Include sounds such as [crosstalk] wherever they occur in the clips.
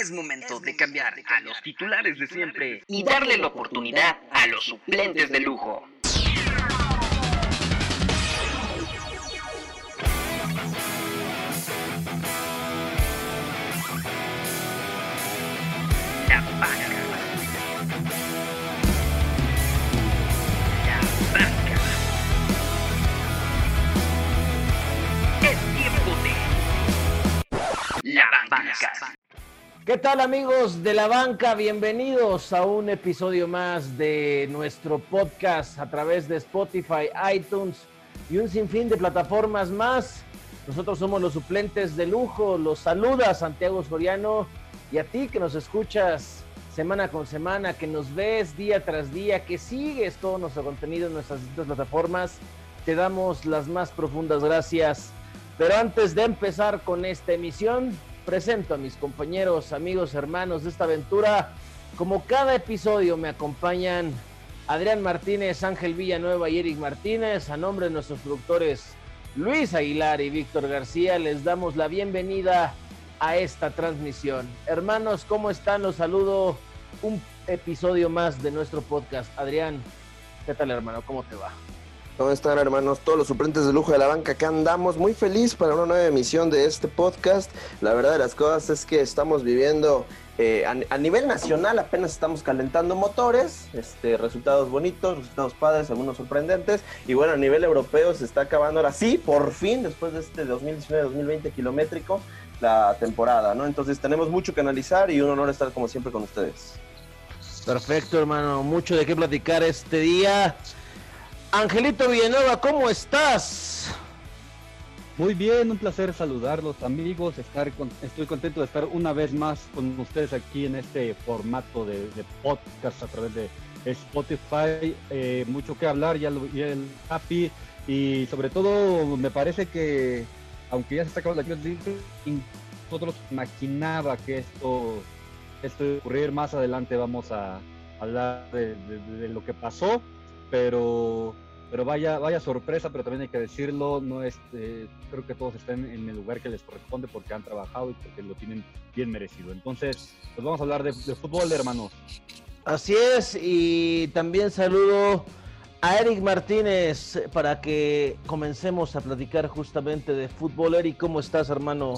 Es momento de cambiar a los titulares de siempre y darle la oportunidad a los suplentes de lujo. La banca. La banca. Es tiempo de La banca. ¿Qué tal amigos de la banca? Bienvenidos a un episodio más de nuestro podcast a través de Spotify, iTunes y un sinfín de plataformas más. Nosotros somos los suplentes de lujo. Los saluda Santiago Soriano y a ti que nos escuchas semana con semana, que nos ves día tras día, que sigues todo nuestro contenido en nuestras distintas plataformas. Te damos las más profundas gracias. Pero antes de empezar con esta emisión, presento a mis compañeros, amigos, hermanos de esta aventura. Como cada episodio me acompañan Adrián Martínez, Ángel Villanueva y Eric Martínez. A nombre de nuestros productores Luis Aguilar y Víctor García, les damos la bienvenida a esta transmisión. Hermanos, ¿cómo están? Los saludo. Un episodio más de nuestro podcast. Adrián, ¿qué tal hermano? ¿Cómo te va? ¿Cómo están hermanos? Todos los suplentes de lujo de la banca, acá andamos muy feliz para una nueva emisión de este podcast. La verdad de las cosas es que estamos viviendo eh, a, a, nivel nacional, apenas estamos calentando motores, este, resultados bonitos, resultados padres, algunos sorprendentes. Y bueno, a nivel europeo se está acabando ahora sí, por fin, después de este 2019-2020 kilométrico, la temporada, ¿no? Entonces tenemos mucho que analizar y un honor estar como siempre con ustedes. Perfecto hermano, mucho de qué platicar este día. Angelito Villanueva, ¿cómo estás? Muy bien, un placer saludarlos amigos, estar con, estoy contento de estar una vez más con ustedes aquí en este formato de, podcast a través de Spotify. Eh, mucho que hablar, ya lo vi el Happy y sobre todo me parece que aunque ya se está acabando la Champions League, nosotros imaginaba que esto, esto iba a ocurrir más adelante vamos a hablar de lo que pasó, pero pero vaya, vaya sorpresa, pero también hay que decirlo, no es, eh, creo que todos están en el lugar que les corresponde porque han trabajado y porque lo tienen bien merecido. Entonces, pues vamos a hablar de, de fútbol, hermanos. Así es, y también saludo a Eric Martínez para que comencemos a platicar justamente de fútbol. Eric, ¿cómo estás, hermano?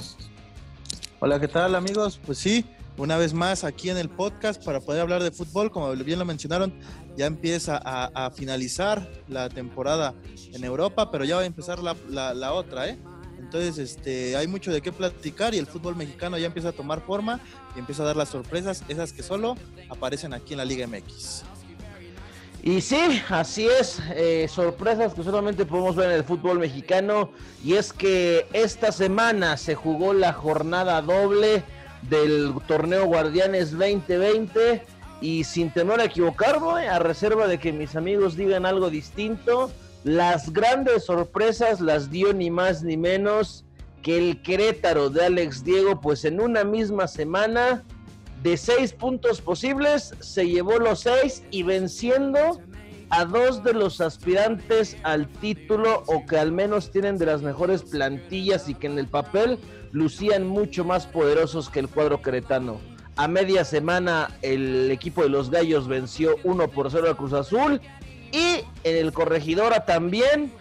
Hola, ¿qué tal, amigos? Pues sí, una vez más aquí en el podcast para poder hablar de fútbol. Como bien lo mencionaron, ya empieza a, a finalizar la temporada en Europa, pero ya va a empezar la, la, la, otra, ¿eh? Entonces, este, hay mucho de qué platicar y el fútbol mexicano ya empieza a tomar forma y empieza a dar las sorpresas, esas que solo aparecen aquí en la Liga MX. Y sí, así es, eh, sorpresas que solamente podemos ver en el fútbol mexicano. Y es que esta semana se jugó la jornada doble del torneo Guardianes 2020 y sin temor a equivocarme, a reserva de que mis amigos digan algo distinto, las grandes sorpresas las dio ni más ni menos que el Querétaro de Alex Diego, pues en una misma semana de seis puntos posibles se llevó los seis y venciendo a dos de los aspirantes al título o que al menos tienen de las mejores plantillas y que en el papel lucían mucho más poderosos que el cuadro queretano. A media semana el equipo de los Gallos venció 1 por 0 a Cruz Azul y en el Corregidora también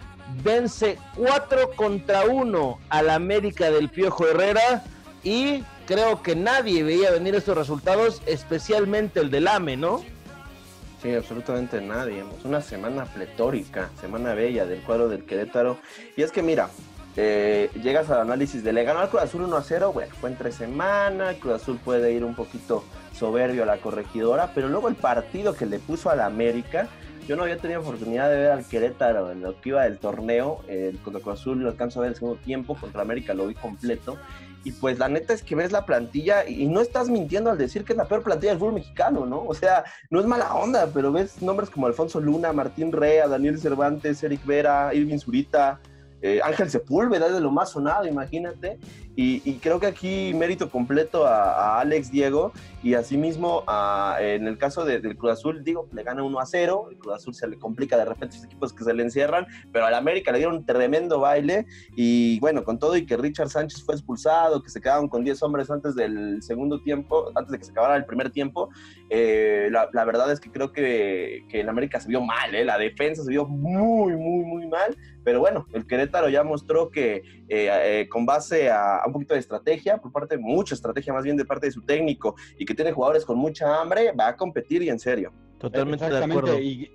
vence 4 contra 1 al América del Piojo Herrera y creo que nadie veía venir estos resultados, especialmente el del AME, ¿no? Sí, absolutamente nadie. Una semana pletórica, semana bella del cuadro del Querétaro. Y es que mira, eh, llegas al análisis de le ganó al Cruz Azul 1 a 0, bueno, fue entre semana, Cruz Azul puede ir un poquito soberbio a la corregidora, pero luego el partido que le puso a la América, yo no había tenido oportunidad de ver al Querétaro en lo que iba del torneo, eh, contra Cruz Azul lo alcanzo a ver el segundo tiempo, contra América lo vi completo, y pues la neta es que ves la plantilla y no estás mintiendo al decir que es la peor plantilla del fútbol mexicano, ¿no? O sea, no es mala onda, pero ves nombres como Alfonso Luna, Martín Rea, Daniel Cervantes, Eric Vera, Irving Zurita, eh, Ángel Sepúlveda es de lo más sonado, imagínate. Y, creo que aquí mérito completo a, Alex Diego y asimismo a, en el caso del Cruz Azul, digo, le gana 1 a 0, el Cruz Azul se le complica de repente a equipos que se le encierran, pero al América le dieron un tremendo baile y bueno, con todo y que Richard Sánchez fue expulsado, que se quedaron con 10 hombres antes del segundo tiempo, antes de que se acabara el primer tiempo, eh, la, verdad es que creo que, que el América se vio mal, ¿eh? la defensa se vio muy, muy, muy mal, pero bueno, el Querétaro ya mostró que eh, eh, con base a, un poquito de estrategia, por parte, mucha estrategia más bien de parte de su técnico, y que tiene jugadores con mucha hambre, va a competir y en serio. Totalmente de acuerdo. Y,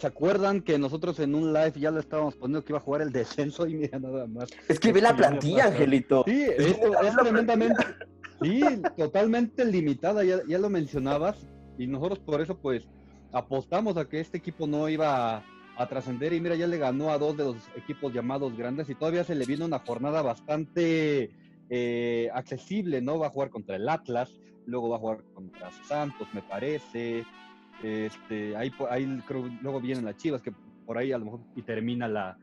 se acuerdan que nosotros en un live ya le estábamos poniendo que iba a jugar el descenso y mira nada más. Es que ve la plantilla, Angelito. Sí, es, tremendamente, sí, totalmente limitada, ya, ya lo mencionabas, y nosotros por eso pues apostamos a que este equipo no iba a a trascender y mira, ya le ganó a dos de los equipos llamados grandes y todavía se le viene una jornada bastante eh, accesible, ¿no? Va a jugar contra el Atlas, luego va a jugar contra Santos, me parece. Este, ahí, ahí creo, luego vienen las Chivas, que por ahí a lo mejor y termina la,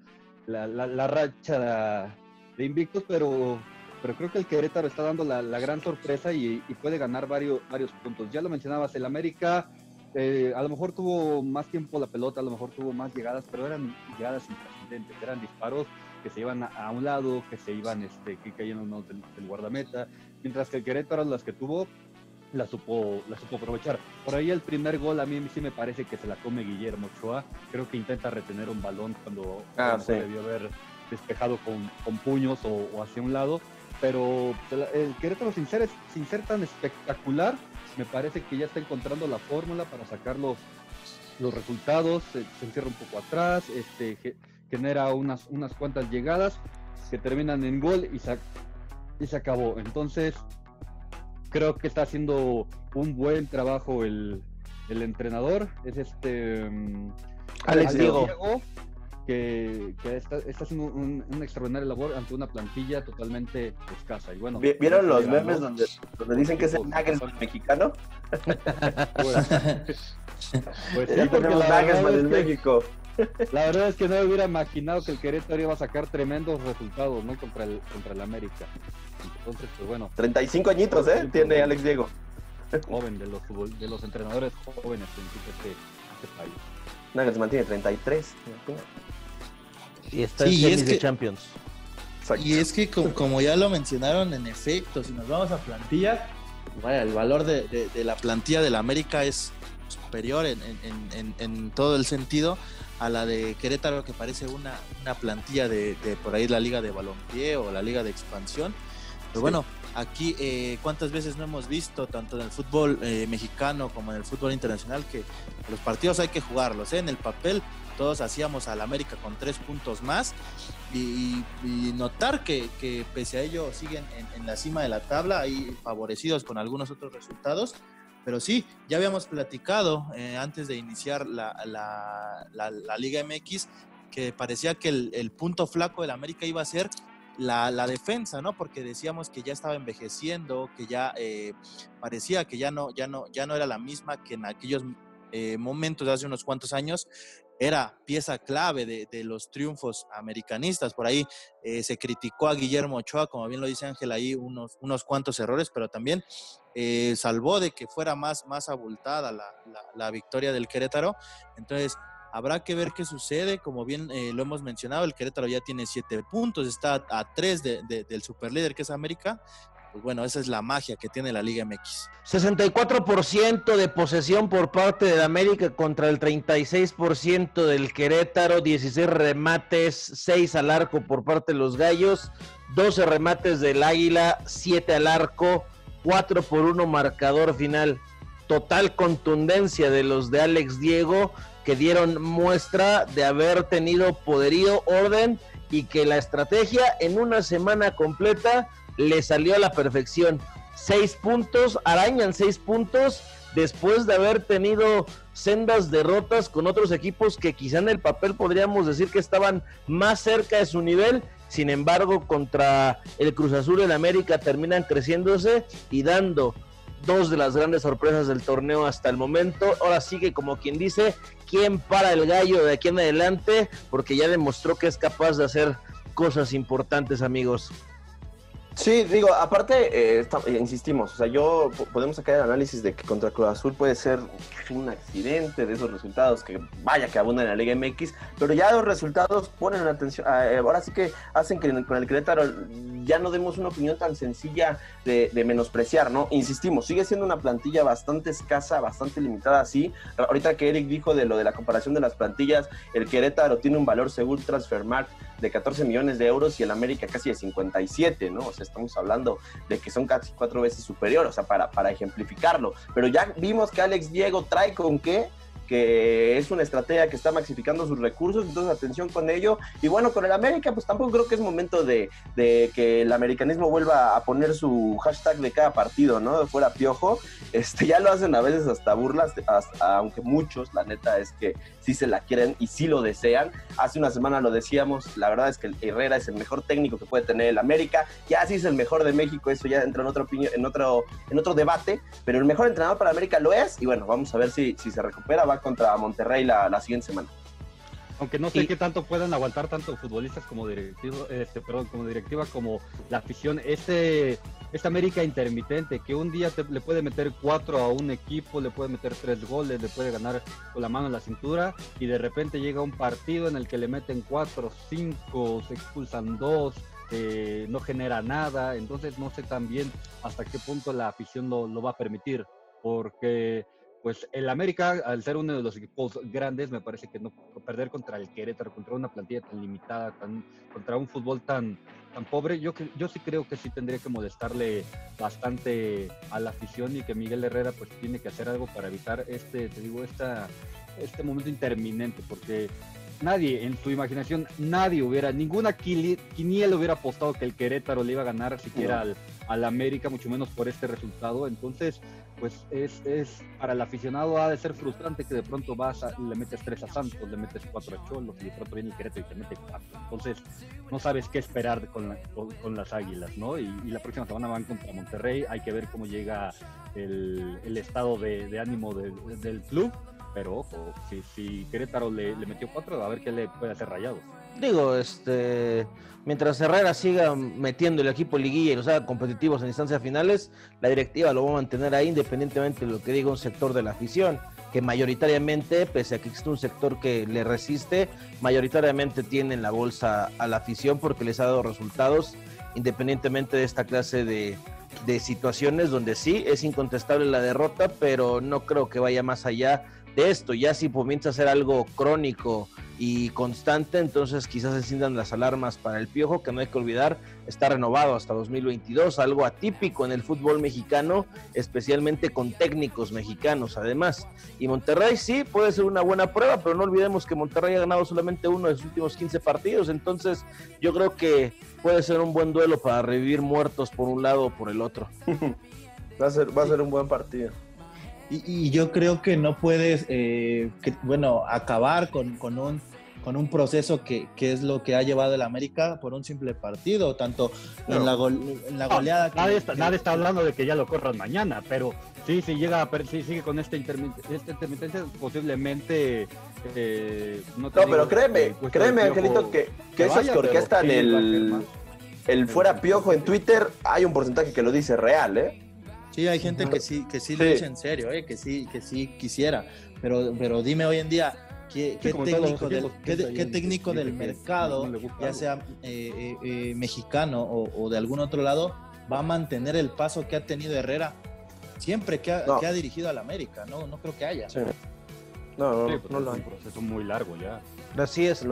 la, racha de invictos, pero, pero creo que el Querétaro está dando la, gran sorpresa y, y, puede ganar varios, varios puntos. Ya lo mencionabas, el América eh, a lo mejor tuvo más tiempo la pelota, a lo mejor tuvo más llegadas, pero eran llegadas intrascendentes, eran disparos que se iban a, un lado, que se iban, este, que caían uno del, del, guardameta, mientras que el Querétaro las que tuvo, la supo, la supo aprovechar. Por ahí el primer gol a mí sí me parece que se la come Guillermo Ochoa, creo que intenta retener un balón cuando, ah, debió haber despejado con, con puños o, hacia un lado, pero el Querétaro sin ser, sin ser tan espectacular, me parece que ya está encontrando la fórmula para sacar los, los resultados, se, encierra un poco atrás, este, genera unas, unas cuantas llegadas que terminan en gol y se, y se acabó. Entonces, creo que está haciendo un buen trabajo el, el entrenador. Es este mm, Alex, Diego que, está, haciendo un, una extraordinaria labor ante una plantilla totalmente escasa. Y bueno, ¿Vieron los memes donde, donde, dicen que es el Nagelsmann mexicano? pues, [laughs] pues sí, porque la verdad, es México. la verdad es que no hubiera imaginado que el Querétaro iba a sacar tremendos resultados ¿no? contra, el, contra el América. Entonces, pues bueno. 35 añitos, ¿eh? Tiene Alex Diego. Joven, de los, de los entrenadores jóvenes en este, este país. Nagelsmann tiene 33. Y está en de Champions. Y es que como, ya lo mencionaron, en efecto, si nos vamos a plantilla, vaya, el valor de, la plantilla del América es superior en, todo el sentido a la de Querétaro, que parece una, plantilla de, por ahí la liga de balompié o la liga de expansión. Pero bueno, aquí eh, cuántas veces no hemos visto, tanto en el fútbol eh, mexicano como en el fútbol internacional, que los partidos hay que jugarlos. ¿eh? En el papel todos hacíamos al América con tres puntos más y, notar que, pese a ello siguen en, la cima de la tabla, ahí favorecidos con algunos otros resultados. Pero sí, ya habíamos platicado eh, antes de iniciar la, la, Liga MX que parecía que el, punto flaco del América iba a ser la, defensa, ¿no? Porque decíamos que ya estaba envejeciendo, que ya eh, parecía que ya no, ya, no, ya no era la misma que en aquellos eh, momentos hace unos cuantos años era pieza clave de, los triunfos americanistas. Por ahí eh, se criticó a Guillermo Ochoa, como bien lo dice Ángel, ahí unos, unos cuantos errores, pero también eh, salvó de que fuera más, más abultada la, victoria del Querétaro. Entonces, habrá que ver qué sucede. Como bien eh, lo hemos mencionado, el Querétaro ya tiene siete puntos, está a tres de, del superlíder que es América pues bueno, esa es la magia que tiene la Liga MX. 64% de posesión por parte de América contra el 36% del Querétaro, 16 remates, 6 al arco por parte de los Gallos, 12 remates del Águila, 7 al arco, 4 por 1 marcador final. Total contundencia de los de Alex Diego que dieron muestra de haber tenido poderío, orden y que la estrategia en una semana completa le salió a la perfección. Seis puntos, arañan seis puntos después de haber tenido sendas derrotas con otros equipos que quizá en el papel podríamos decir que estaban más cerca de su nivel. Sin embargo, contra el Cruz Azul en América terminan creciéndose y dando dos de las grandes sorpresas del torneo hasta el momento. Ahora sigue como quien dice, ¿quién para el gallo de aquí en adelante? Porque ya demostró que es capaz de hacer cosas importantes, amigos. Sí, digo, aparte, eh, insistimos, o sea, yo podemos sacar el análisis de que contra Cruz Azul puede ser un accidente de esos resultados que vaya que abundan en la Liga MX, pero ya los resultados ponen atención, eh, ahora sí que hacen que con el Querétaro ya no demos una opinión tan sencilla de, menospreciar, ¿no? Insistimos, sigue siendo una plantilla bastante escasa, bastante limitada, sí. Ahorita que Eric dijo de lo de la comparación de las plantillas, el Querétaro tiene un valor según Transfermarkt de 14 millones de euros y el América casi de 57, ¿no? O sea, estamos hablando de que son casi cuatro veces superior, o sea, para, para ejemplificarlo. Pero ya vimos que Alex Diego trae con qué que es una estrategia que está maxificando sus recursos, entonces atención con ello. Y bueno, con el América, pues tampoco creo que es momento de, que el americanismo vuelva a poner su hashtag de cada partido, ¿no? De fuera piojo. Este, ya lo hacen a veces hasta burlas, aunque muchos, la neta, es que sí se la quieren y sí lo desean. Hace una semana lo decíamos, la verdad es que Herrera es el mejor técnico que puede tener el América, ya sí es el mejor de México, eso ya entra en opinión, en otro, en otro debate, pero el mejor entrenador para América lo es, y bueno, vamos a ver si, si se recupera, va contra Monterrey la, la siguiente semana. Aunque no sé qué tanto puedan aguantar tanto futbolistas como directivo, este, perdón, como directiva como la afición. Este, esta América intermitente que un día le puede meter cuatro a un equipo, le puede meter tres goles, le puede ganar con la mano en la cintura y de repente llega un partido en el que le meten cuatro, cinco, se expulsan dos, eh, no genera nada. Entonces no sé también hasta qué punto la afición lo, lo va a permitir porque pues el América, al ser uno de los equipos grandes, me parece que no perder contra el Querétaro, contra una plantilla tan limitada, tan, contra un fútbol tan, tan pobre, yo, yo sí creo que sí tendría que molestarle bastante a la afición y que Miguel Herrera pues tiene que hacer algo para evitar este, te digo, esta, este momento interminente, porque nadie en su imaginación, nadie hubiera, ninguna quiniela hubiera apostado que el Querétaro le iba a ganar siquiera al, al América, mucho menos por este resultado. Entonces, pues es, es para el aficionado ha de ser frustrante que de pronto vas a, le metes tres a Santos, le metes cuatro a Cholos y de pronto viene el Querétaro y te mete cuatro. Entonces, no sabes qué esperar con, con, las Águilas, ¿no? Y, la próxima semana van contra Monterrey, hay que ver cómo llega el, el estado de, de ánimo del club pero ojo, si, Querétaro le, le, metió cuatro, a ver qué le puede hacer Rayados. Digo, este, mientras Herrera siga metiendo el equipo liguilla y los haga competitivos en instancias finales, la directiva lo va a mantener ahí independientemente de lo que diga un sector de la afición, que mayoritariamente, pese a que existe un sector que le resiste, mayoritariamente tienen la bolsa a la afición porque les ha dado resultados, independientemente de esta clase de, de situaciones donde sí es incontestable la derrota, pero no creo que vaya más allá de esto. Ya si comienza a ser algo crónico y constante, entonces quizás se enciendan las alarmas para el Piojo, que no hay que olvidar, está renovado hasta 2022, algo atípico en el fútbol mexicano, especialmente con técnicos mexicanos además. Y Monterrey sí puede ser una buena prueba, pero no olvidemos que Monterrey ha ganado solamente uno de sus últimos 15 partidos, entonces yo creo que puede ser un buen duelo para revivir muertos por un lado o por el otro. [laughs] va a ser, va a ser un buen partido. Y, yo creo que no puedes, eh, bueno, acabar con, con, un, con un proceso que, que, es lo que ha llevado el América por un simple partido, tanto en, la en, la goleada. nadie, está, nadie, está, hablando de que ya lo corran mañana, pero sí, si llega a, si sigue con esta, esta intermitencia, posiblemente. Eh, no, pero créeme, créeme, Angelito, que, que, eso es porque está en el, el fuera piojo en Twitter. Hay un porcentaje que lo dice real, ¿eh? Sí, hay gente que sí, que sí, lo dice en serio, eh, que sí, que sí quisiera. Pero, pero dime hoy en día, ¿qué, técnico, del, qué, técnico del mercado, ya sea eh, eh, mexicano o, de algún otro lado, va a mantener el paso que ha tenido Herrera siempre que ha, dirigido al América? No, no creo que haya. No, no, no, lo hay. un proceso muy largo ya. Así es,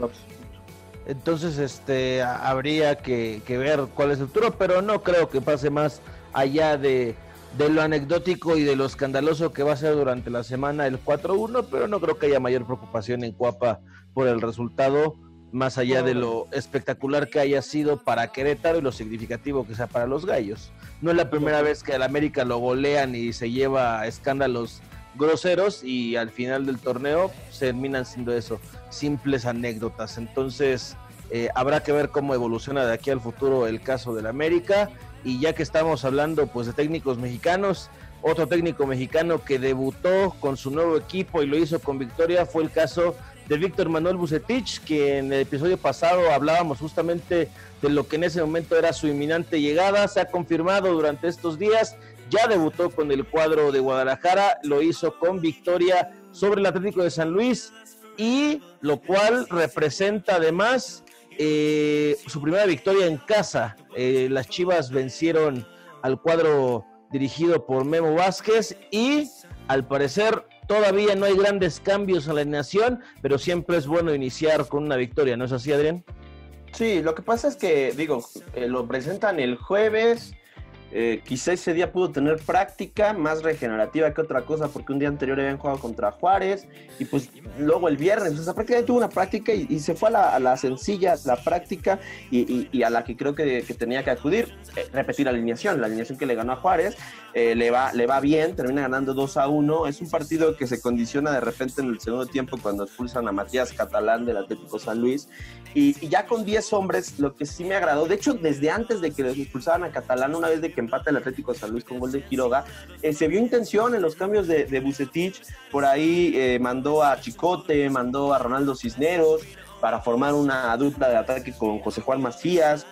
Entonces, este, habría que, que ver cuál es el futuro, pero no creo que pase más allá de de lo anecdótico y de lo escandaloso que va a ser durante la semana el 4-1, pero no creo que haya mayor preocupación en Cuapa por el resultado, más allá de lo espectacular que haya sido para Querétaro y lo significativo que sea para los gallos. No es la primera vez que al América lo golean y se lleva escándalos groseros y al final del torneo se terminan siendo eso, simples anécdotas. Entonces, eh, habrá que ver cómo evoluciona de aquí al futuro el caso del América y ya que estamos hablando pues de técnicos mexicanos, otro técnico mexicano que debutó con su nuevo equipo y lo hizo con victoria fue el caso de Víctor Manuel Bucetich, que en el episodio pasado hablábamos justamente de lo que en ese momento era su inminente llegada. Se ha confirmado durante estos días, ya debutó con el cuadro de Guadalajara, lo hizo con victoria sobre el Atlético de San Luis y lo cual representa además eh, su primera victoria en casa. Eh, las Chivas vencieron al cuadro dirigido por Memo Vázquez y al parecer todavía no hay grandes cambios en la alineación, pero siempre es bueno iniciar con una victoria, ¿no es así, Adrián? Sí, lo que pasa es que, digo, eh, lo presentan el jueves, eh, quizá ese día pudo tener práctica más regenerativa que otra cosa, porque un día anterior habían jugado contra Juárez y pues luego el viernes, o sea, prácticamente tuvo una práctica y, se fue a la, sencilla, la práctica y, a la que creo que, tenía que acudir, eh, repetir la alineación, la alineación que le ganó a Juárez, eh, le, va, le va bien, termina ganando 2 a 1. Es un partido que se condiciona de repente en el segundo tiempo cuando expulsan a Matías Catalán del Atlético San Luis. Y, ya con 10 hombres, lo que sí me agradó, de hecho, desde antes de que los expulsaran a Catalán, una vez de que empata el Atlético San Luis con gol de Quiroga, eh, se vio intención en los cambios de, de Bucetich. Por ahí eh, mandó a Chicote, mandó a Ronaldo Cisneros para formar una dupla de ataque con José Juan Macías.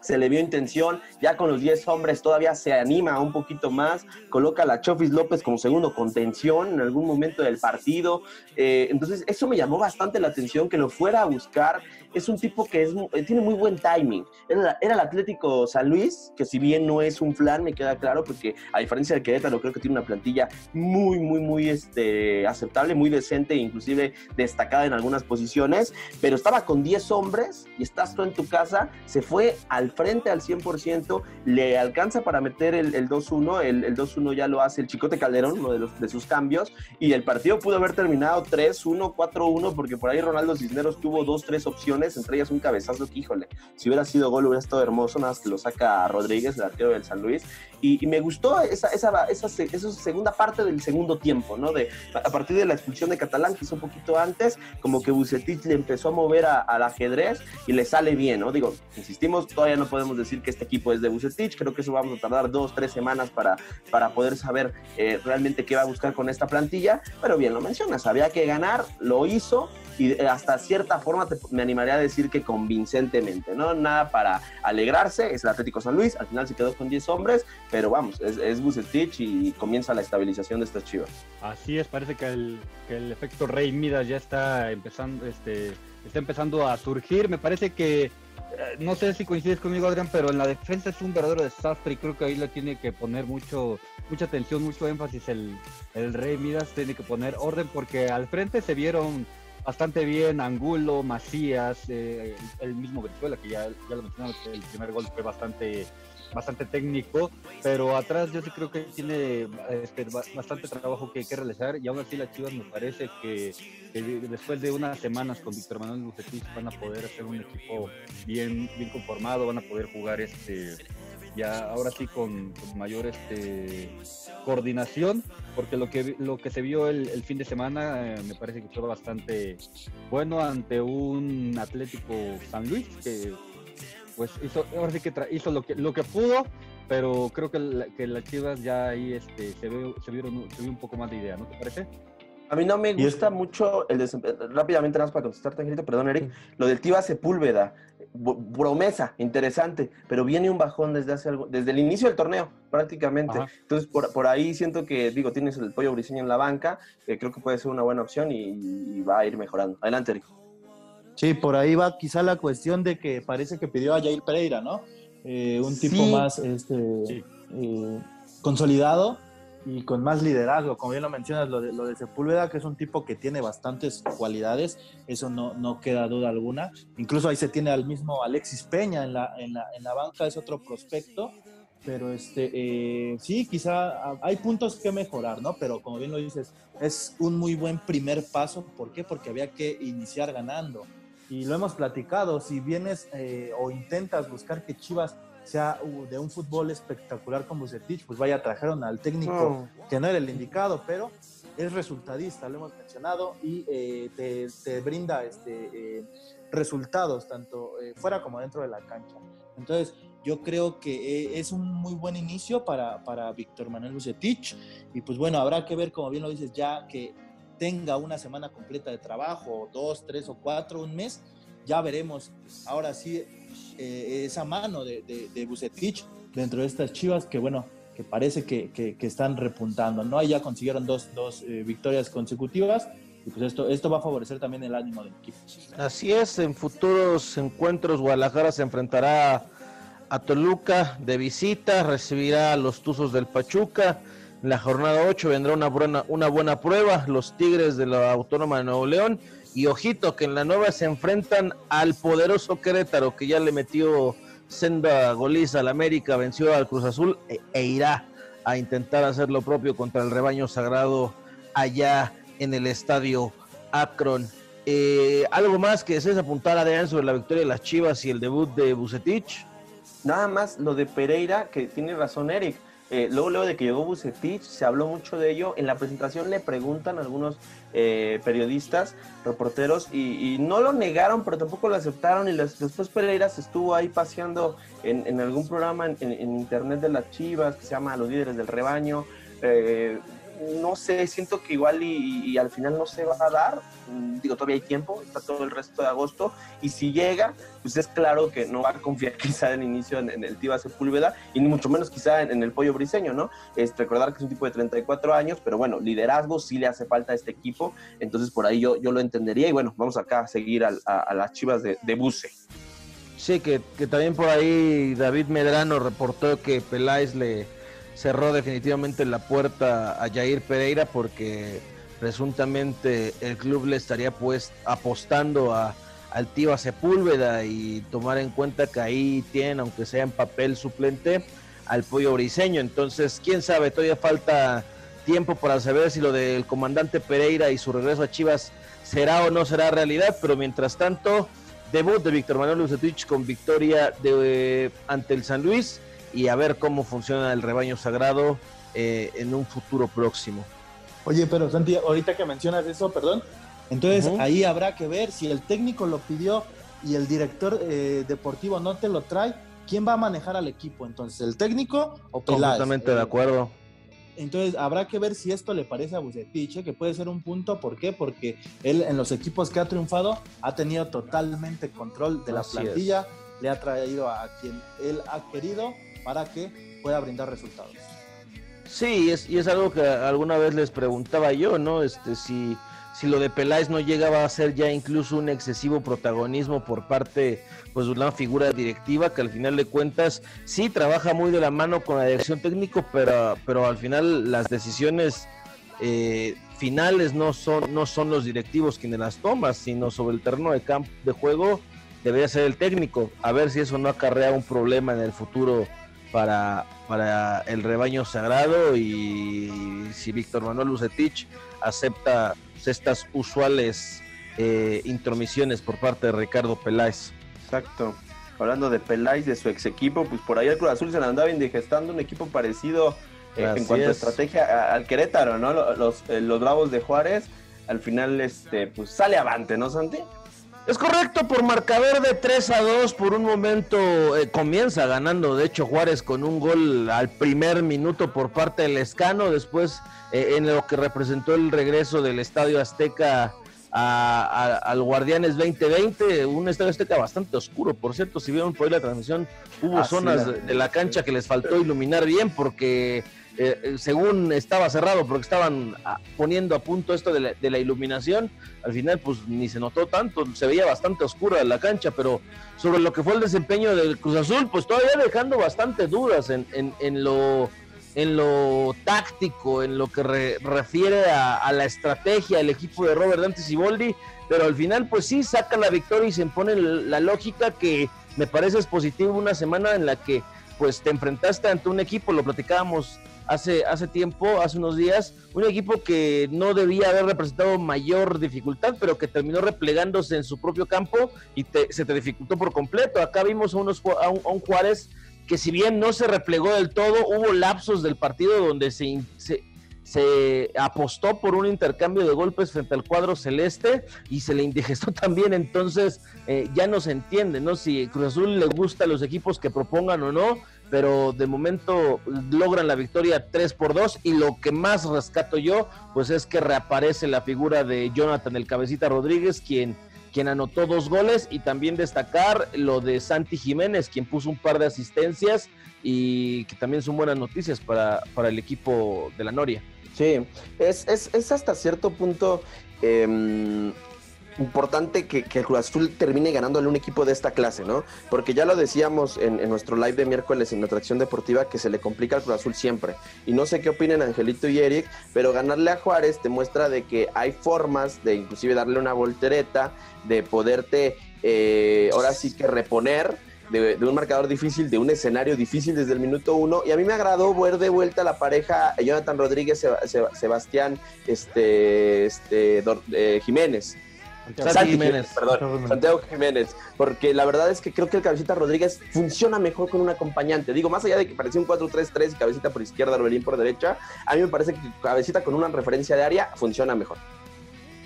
Se le vio intención, ya con los 10 hombres todavía se anima un poquito más, coloca a la Chofis López como segundo contención en algún momento del partido, eh, entonces eso me llamó bastante la atención, que lo fuera a buscar, es un tipo que es, eh, tiene muy buen timing, era, el Atlético San Luis, que si bien no es un plan, me queda claro, porque a diferencia de Querétaro, creo que tiene una plantilla muy, muy, muy este, aceptable, muy decente, inclusive destacada en algunas posiciones, pero estaba con 10 hombres y estás tú en tu casa, se fue al frente al 100%, le alcanza para meter el, 2-1, el, 2-1 ya lo hace el Chicote Calderón, uno de, los, de sus cambios, y el partido pudo haber terminado 3-1, 4-1, porque por ahí Ronaldo Cisneros tuvo dos, tres opciones, entre ellas un cabezazo que, híjole, si hubiera sido gol hubiera estado hermoso, nada más que lo saca Rodríguez, el arquero del San Luis, y, me gustó esa, esa, esa, esa, segunda parte del segundo tiempo, ¿no? De, a partir de la expulsión de Catalán, que hizo un poquito antes, como que Bucetich le empezó a mover al ajedrez y le sale bien, ¿no? Digo, insistimos, todavía no podemos decir que este equipo es de Bucetich, creo que eso vamos a tardar dos, tres semanas para, para poder saber eh, realmente qué va a buscar con esta plantilla, pero bien lo mencionas, había que ganar, lo hizo, y eh, hasta cierta forma me animaría a decir que convincentemente, ¿no? Nada para alegrarse, es el Atlético San Luis, al final se quedó con 10 hombres, pero vamos, es, es y comienza la estabilización de estas chivas. Así es, parece que el, que el efecto Rey Midas ya está empezando, este, está empezando a surgir, me parece que eh, no sé si coincides conmigo, Adrián, pero en la defensa es un verdadero desastre y creo que ahí le tiene que poner mucho, mucha atención, mucho énfasis el, el Rey Midas, tiene que poner orden porque al frente se vieron bastante bien Angulo, Macías, eh, el mismo Venezuela, que ya, ya lo mencionamos, el primer gol fue bastante bastante técnico, pero atrás yo sí creo que tiene este, bastante trabajo que, que realizar y aún así las Chivas me parece que, después de unas semanas con Víctor Manuel Bucetich van a poder hacer un equipo bien, bien conformado, van a poder jugar este ya ahora sí con, mayor este, coordinación, porque lo que, lo que se vio el, fin de semana eh, me parece que fue bastante bueno ante un Atlético San Luis, que pues hizo, ahora sí que hizo lo que, lo que pudo, pero creo que, la, que las Chivas ya ahí este, se, ve, se, vieron, se vio un poco más de idea, ¿no te parece? A mí no me gusta mucho el desempeño. Rápidamente, nada más para contestarte, Angelito, perdón, Eric. Lo del Tiva Sepúlveda, promesa, interesante, pero viene un bajón desde hace algo, desde el inicio del torneo, prácticamente. Entonces, por, por, ahí siento que, digo, tienes el pollo briseño en la banca, que creo que puede ser una buena opción y, va a ir mejorando. Adelante, Eric. Sí, por ahí va quizá la cuestión de que parece que pidió a Jair Pereira, ¿no? Eh, un tipo más este, eh, consolidado y con más liderazgo. Como bien lo mencionas, lo de, lo de Sepúlveda, que es un tipo que tiene bastantes cualidades, eso no, no queda duda alguna. Incluso ahí se tiene al mismo Alexis Peña en la, en la, en la banca, es otro prospecto. Pero este, eh, sí, quizá hay puntos que mejorar, ¿no? Pero como bien lo dices, es un muy buen primer paso. ¿Por qué? Porque había que iniciar ganando. Y lo hemos platicado, si vienes eh, o intentas buscar que Chivas sea de un fútbol espectacular como Bucetich, pues vaya, trajeron al técnico que no era el indicado, pero es resultadista, lo hemos mencionado, y eh, te, brinda este, eh, resultados tanto eh, fuera como dentro de la cancha. Entonces, yo creo que es un muy buen inicio para, para Víctor Manuel Bucetich, y pues bueno, habrá que ver, como bien lo dices, ya que tenga una semana completa de trabajo, dos, tres o cuatro, un mes, ya veremos ahora sí eh, esa mano de, de, de Bucetich dentro de estas chivas que, bueno, que parece que, que, están repuntando, ¿no? Ya consiguieron dos, dos eh, victorias consecutivas y pues esto, esto va a favorecer también el ánimo del equipo. Así es, en futuros encuentros Guadalajara se enfrentará a Toluca de visita, recibirá a los Tuzos del Pachuca. En la jornada 8 vendrá una buena, una buena prueba, los Tigres de la Autónoma de Nuevo León. Y ojito, que en la nueva se enfrentan al poderoso Querétaro, que ya le metió senda goliza al América, venció al Cruz Azul e, e irá a intentar hacer lo propio contra el rebaño sagrado allá en el estadio Akron. Eh, ¿Algo más que desees apuntar, Adrián, sobre la victoria de las Chivas y el debut de Bucetich? Nada más lo de Pereira, que tiene razón Eric. Eh, luego, luego de que llegó Bucetich, se habló mucho de ello. En la presentación le preguntan algunos eh, periodistas, reporteros, y, no lo negaron, pero tampoco lo aceptaron. Y después Pereira se estuvo ahí paseando en, algún programa en, internet de las Chivas, que se llama Los Líderes del Rebaño. Eh, no sé, siento que igual y, al final no se va a dar. Digo, todavía hay tiempo, está todo el resto de agosto. Y si llega, pues es claro que no va a confiar [laughs] quizá en inicio en, el Tiva Sepúlveda y ni mucho menos quizá en, el Pollo Briseño, ¿no? Es recordar que es un tipo de 34 años, pero bueno, liderazgo sí le hace falta a este equipo. Entonces por ahí yo, yo lo entendería. Y bueno, vamos acá a seguir a, a, a las chivas de, de Buce. Sí, que, que también por ahí David Medrano reportó que Peláez le cerró definitivamente la puerta a Jair Pereira porque presuntamente el club le estaría pues apostando a al Tiva Sepúlveda y tomar en cuenta que ahí tienen, aunque sea en papel suplente, al pollo briseño. Entonces, quién sabe, todavía falta tiempo para saber si lo del comandante Pereira y su regreso a Chivas será o no será realidad, pero mientras tanto, debut de Víctor Manuel Lucetich con victoria de, ante el San Luis y a ver cómo funciona el rebaño sagrado eh, en un futuro próximo. Oye, pero Santi, ahorita que mencionas eso, perdón, entonces uh -huh. ahí habrá que ver si el técnico lo pidió y el director eh, deportivo no te lo trae, ¿quién va a manejar al equipo? Entonces, ¿el técnico o Peláez? Completamente eh, de acuerdo. Entonces, habrá que ver si esto le parece a Bucetich, ¿eh? que puede ser un punto. ¿Por qué? Porque él en los equipos que ha triunfado ha tenido totalmente control de la Así plantilla, es. le ha traído a quien él ha querido para que pueda brindar resultados. Sí, es, y es algo que alguna vez les preguntaba yo, ¿no? Este, si, si lo de Peláez no llegaba a ser ya incluso un excesivo protagonismo por parte pues, de una figura directiva que al final de cuentas sí trabaja muy de la mano con la dirección técnico, pero, pero al final las decisiones eh, finales no son, no son los directivos quienes las toman, sino sobre el terreno de campo de juego debería ser el técnico. A ver si eso no acarrea un problema en el futuro para, para el rebaño sagrado y si Víctor Manuel Lucetich acepta estas usuales eh, intromisiones por parte de Ricardo Peláez. Exacto. Hablando de Peláez, de su ex equipo, pues por ahí el Cruz Azul se le andaba indigestando un equipo parecido eh, en cuanto es. a estrategia al Querétaro, ¿no? Los, eh, los Bravos de Juárez, al final, este, pues sale avante, ¿no, Santi? Es correcto, por marcador de 3 a 2, por un momento eh, comienza ganando, de hecho Juárez con un gol al primer minuto por parte del Escano, después eh, en lo que representó el regreso del Estadio Azteca a, a, al Guardianes 2020, un Estadio Azteca bastante oscuro, por cierto, si vieron por ahí la transmisión, hubo Así zonas de la cancha que les faltó iluminar bien porque eh, según estaba cerrado porque estaban a, poniendo a punto esto de la, de la, iluminación, al final pues ni se notó tanto, se veía bastante oscura la cancha, pero sobre lo que fue el desempeño del Cruz Azul, pues todavía dejando bastante dudas en, lo en lo táctico, en lo que re, refiere a, a, la estrategia del equipo de Robert Dante Siboldi, pero al final pues sí saca la victoria y se impone la lógica que me parece es positivo una semana en la que pues te enfrentaste ante un equipo, lo platicábamos hace, hace tiempo, hace unos días, un equipo que no debía haber representado mayor dificultad, pero que terminó replegándose en su propio campo y te, se te dificultó por completo. Acá vimos a, unos, a, un, Juárez que si bien no se replegó del todo, hubo lapsos del partido donde se, se, se, apostó por un intercambio de golpes frente al cuadro celeste y se le indigestó [laughs] también, entonces eh, ya no se entiende, ¿no? Si Cruz Azul le gusta a los equipos que propongan o no, pero de momento logran la victoria 3 por 2 y lo que más rescato yo, pues es que reaparece la figura de Jonathan el Cabecita Rodríguez, quien quien anotó dos goles y también destacar lo de Santi Jiménez, quien puso un par de asistencias y que también son buenas noticias para, para el equipo de la Noria. Sí, es, es, es hasta cierto punto eh, importante que, el Cruz Azul termine ganándole un equipo de esta clase, ¿no? Porque ya lo decíamos en, nuestro live de miércoles en nuestra acción deportiva que se le complica al Cruz Azul siempre. Y no sé qué opinen Angelito y Eric, pero ganarle a Juárez te muestra de que hay formas de inclusive darle una voltereta, de poderte eh, ahora sí que reponer. De, un marcador difícil, de un escenario difícil desde el minuto uno. Y a mí me agradó ver de vuelta la pareja Jonathan Rodríguez, Sebastián este, este, eh, Jiménez. Santiago Santi Jiménez, perdón, Santiago Jiménez, porque la verdad es que creo que el Cabecita Rodríguez funciona mejor con un acompañante. Digo, más allá de que parecía un 4-3-3 y Cabecita por izquierda, Orbelín por derecha, a mí me parece que Cabecita con una referencia de área funciona mejor.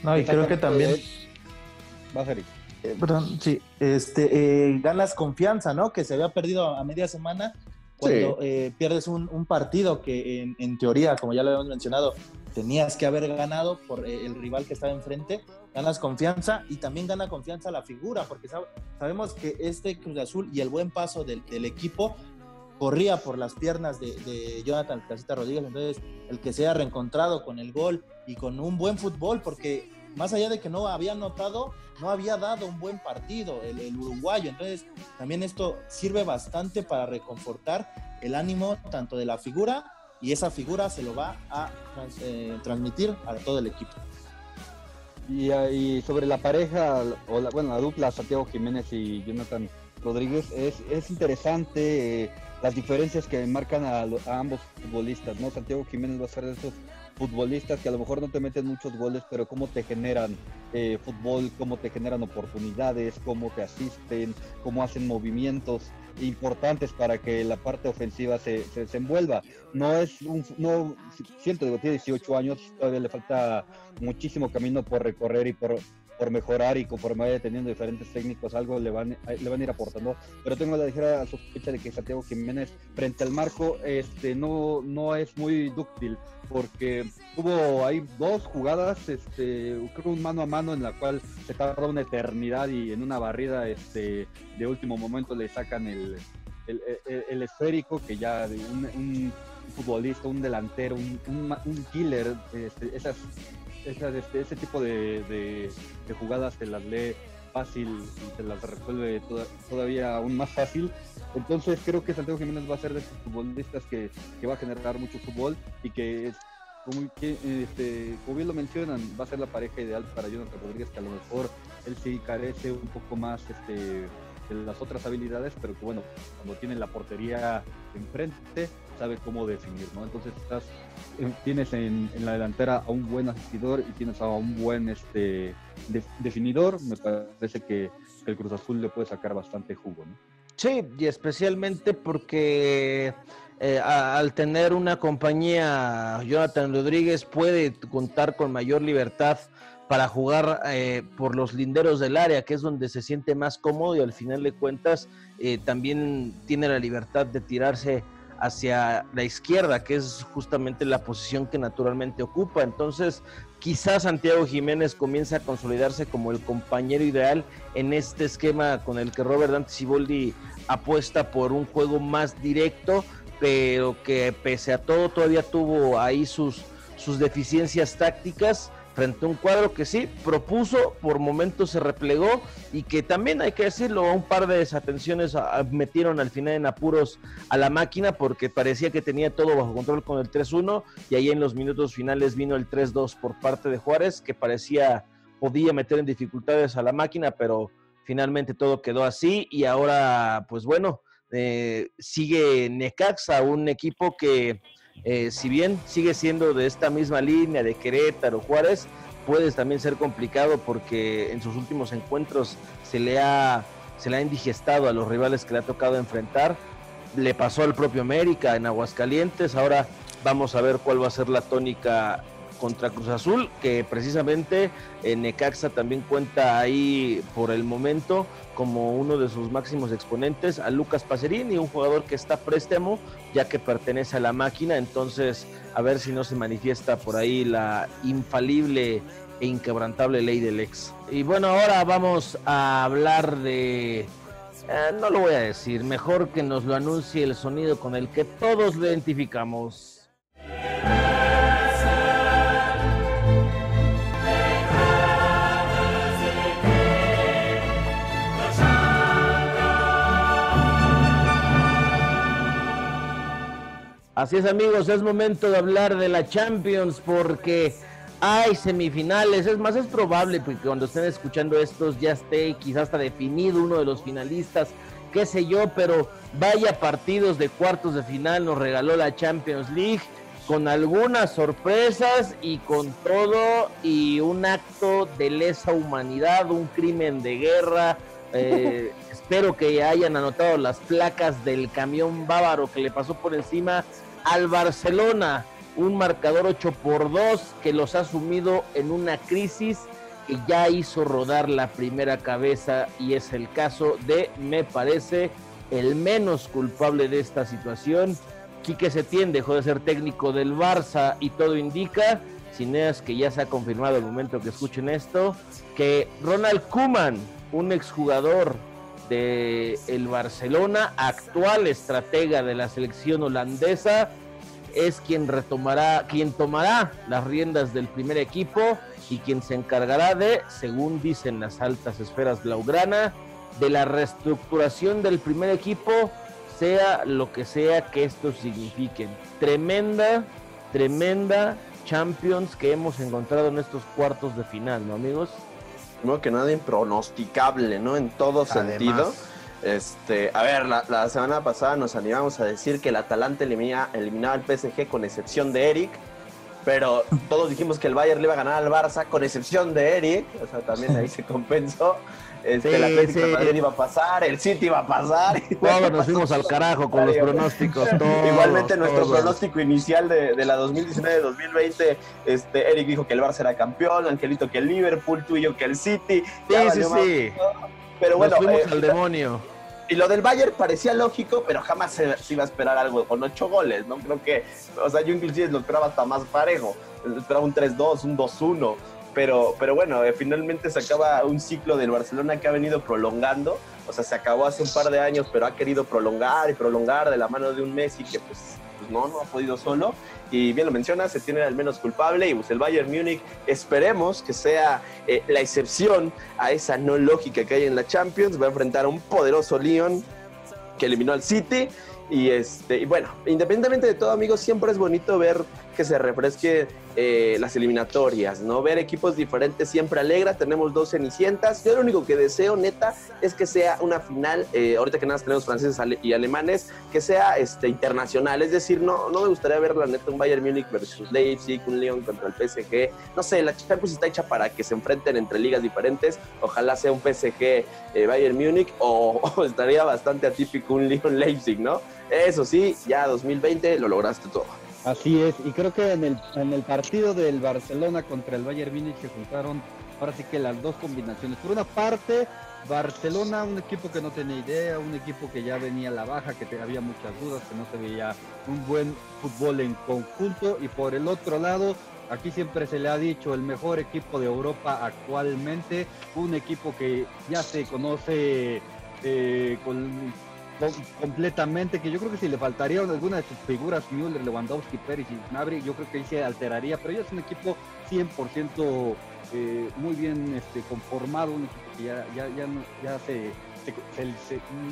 No, y creo que también... Va a ser. Eh, perdón, sí, este, eh, ganas confianza, ¿no? Que se había perdido a media semana cuando sí. eh, pierdes un, un, partido que en, en, teoría, como ya lo habíamos mencionado, tenías que haber ganado por eh, el rival que estaba enfrente, ganas confianza y también gana confianza la figura, porque sab sabemos que este Cruz Azul y el buen paso del, equipo corría por las piernas de, Jonathan Casita Rodríguez, entonces el que se haya reencontrado con el gol y con un buen fútbol, porque más allá de que no había notado, no había dado un buen partido el, uruguayo. Entonces, también esto sirve bastante para reconfortar el ánimo tanto de la figura y esa figura se lo va a eh, transmitir a todo el equipo. Y, y, sobre la pareja, o la, bueno, la dupla Santiago Jiménez y Jonathan Rodríguez, es, es interesante eh, las diferencias que marcan a, a, ambos futbolistas, ¿no? Santiago Jiménez va a ser de esos futbolistas que a lo mejor no te meten muchos goles, pero cómo te generan eh, fútbol, cómo te generan oportunidades, cómo te asisten, cómo hacen movimientos importantes para que la parte ofensiva se, se desenvuelva. No es un, no, siento, digo, tiene 18 años, todavía le falta muchísimo camino por recorrer y por, por mejorar y conforme vaya teniendo diferentes técnicos, algo le van, le van a ir aportando. Pero tengo la ligera sospecha de que Santiago Jiménez, frente al marco, este, no, no es muy dúctil, porque hubo ahí dos jugadas, este, creo un mano a mano en la cual se tarda una eternidad y en una barrida este, de último momento le sacan el, el, esférico, que ya un, un, futbolista, un delantero, un, un killer, este, esas esa, este, ese tipo de, de, jugadas se las lee fácil y se las resuelve toda, todavía aún más fácil. Entonces creo que Santiago Jiménez va a ser de esos futbolistas que, que va a generar mucho fútbol y que, como, este, como bien lo mencionan, va a ser la pareja ideal para Jonathan Rodríguez, que a lo mejor él sí carece un poco más este, de las otras habilidades, pero que bueno, cuando tiene la portería enfrente, sabe cómo definir, ¿no? Entonces estás, eh, tienes en, la delantera a un buen asistidor y tienes a un buen este, de, definidor, me parece que el Cruz Azul le puede sacar bastante jugo, ¿no? Sí, y especialmente porque eh, al tener una compañía, Jonathan Rodríguez puede contar con mayor libertad para jugar eh, por los linderos del área, que es donde se siente más cómodo y al final de cuentas también tiene la libertad de tirarse hacia la izquierda, que es justamente la posición que naturalmente ocupa. Entonces, quizás Santiago Jiménez comienza a consolidarse como el compañero ideal en este esquema con el que Robert Dante Siboldi apuesta por un juego más directo, pero que pese a todo todavía tuvo ahí sus, sus deficiencias tácticas frente a un cuadro que sí propuso, por momentos se replegó y que también hay que decirlo, un par de desatenciones metieron al final en apuros a la máquina porque parecía que tenía todo bajo control con el 3-1 y ahí en los minutos finales vino el 3-2 por parte de Juárez que parecía podía meter en dificultades a la máquina, pero finalmente todo quedó así y ahora pues bueno, eh, sigue Necaxa, un equipo que eh, si bien sigue siendo de esta misma línea de Querétaro, Juárez, puede también ser complicado porque en sus últimos encuentros se le ha, se le ha indigestado a los rivales que le ha tocado enfrentar. Le pasó al propio América en Aguascalientes, ahora vamos a ver cuál va a ser la tónica contra Cruz Azul, que precisamente en Necaxa también cuenta ahí por el momento como uno de sus máximos exponentes a Lucas Pacerini, un jugador que está préstamo ya que pertenece a la máquina, entonces a ver si no se manifiesta por ahí la infalible e inquebrantable ley del ex. Y bueno, ahora vamos a hablar de... Eh, no lo voy a decir, mejor que nos lo anuncie el sonido con el que todos lo identificamos. Así es amigos, es momento de hablar de la Champions porque hay semifinales. Es más, es probable que cuando estén escuchando estos ya esté quizás hasta definido uno de los finalistas, qué sé yo, pero vaya partidos de cuartos de final nos regaló la Champions League con algunas sorpresas y con todo y un acto de lesa humanidad, un crimen de guerra. Eh, [laughs] espero que hayan anotado las placas del camión bávaro que le pasó por encima al Barcelona, un marcador 8 por 2 que los ha sumido en una crisis que ya hizo rodar la primera cabeza y es el caso de, me parece, el menos culpable de esta situación. Quique Setién dejó de ser técnico del Barça y todo indica, sin que ya se ha confirmado el momento que escuchen esto, que Ronald Kuman, un exjugador de el Barcelona, actual estratega de la selección holandesa, es quien retomará, quien tomará las riendas del primer equipo y quien se encargará de, según dicen las altas esferas blaugrana, de la reestructuración del primer equipo, sea lo que sea que esto signifique. Tremenda, tremenda Champions que hemos encontrado en estos cuartos de final, ¿no, amigos? Primero que nada impronosticable, ¿no? En todo sentido. Este, a ver, la, semana pasada nos animamos a decir que el Atalanta elimina, eliminaba al PSG con excepción de Eric, pero todos dijimos que el Bayern le iba a ganar al Barça con excepción de Eric, o sea, también ahí [laughs] se compensó. Este, el Atlético de Madrid iba a pasar, el City iba a pasar. [laughs] Todos nos fuimos al carajo con los [laughs] pronósticos. Igualmente nuestro pronóstico inicial de, la 2019-2020, este, Eric dijo que el Barça era campeón, Angelito que el Liverpool, tú y yo que el City. Sí, sí, sí. Pero bueno, fuimos eh, al demonio. Y lo del Bayern parecía lógico, pero jamás se, iba a esperar algo con ocho goles, ¿no? Creo que, o sea, yo inclusive lo esperaba hasta más parejo. Esperaba un 3-2, un 2-1 pero, pero bueno, eh, finalmente se acaba un ciclo del Barcelona que ha venido prolongando, o sea, se acabó hace un par de años, pero ha querido prolongar y prolongar de la mano de un Messi que pues, pues no, no ha podido solo, y bien lo menciona, se tiene al menos culpable, y pues el Bayern Múnich esperemos que sea eh, la excepción a esa no lógica que hay en la Champions, va a enfrentar a un poderoso Lyon que eliminó al City, y, este, y bueno, independientemente de todo, amigos, siempre es bonito ver que se refresque eh, las eliminatorias, ¿no? Ver equipos diferentes siempre alegra, tenemos dos cenicientas. Yo lo único que deseo, neta, es que sea una final, eh, ahorita que nada tenemos franceses y alemanes, que sea este, internacional. Es decir, no, no me gustaría ver la neta un Bayern Múnich versus Leipzig, un Lyon contra el PSG. No sé, la Champions está hecha para que se enfrenten entre ligas diferentes. Ojalá sea un PSG eh, Bayern Múnich o, [laughs] o estaría bastante atípico un Lyon Leipzig, ¿no? Eso sí, ya 2020 lo lograste todo. Así es, y creo que en el, en el partido del Barcelona contra el Bayern Múnich se juntaron ahora sí que las dos combinaciones. Por una parte, Barcelona, un equipo que no tenía idea, un equipo que ya venía a la baja, que había muchas dudas, que no se veía un buen fútbol en conjunto. Y por el otro lado, aquí siempre se le ha dicho el mejor equipo de Europa actualmente, un equipo que ya se conoce eh, con completamente, que yo creo que si le faltaría alguna de sus figuras, Müller, Lewandowski, Pérez y Gnabry, yo creo que ahí se alteraría, pero ya es un equipo 100% eh, muy bien este, conformado, un equipo que ya, ya, ya, ya se,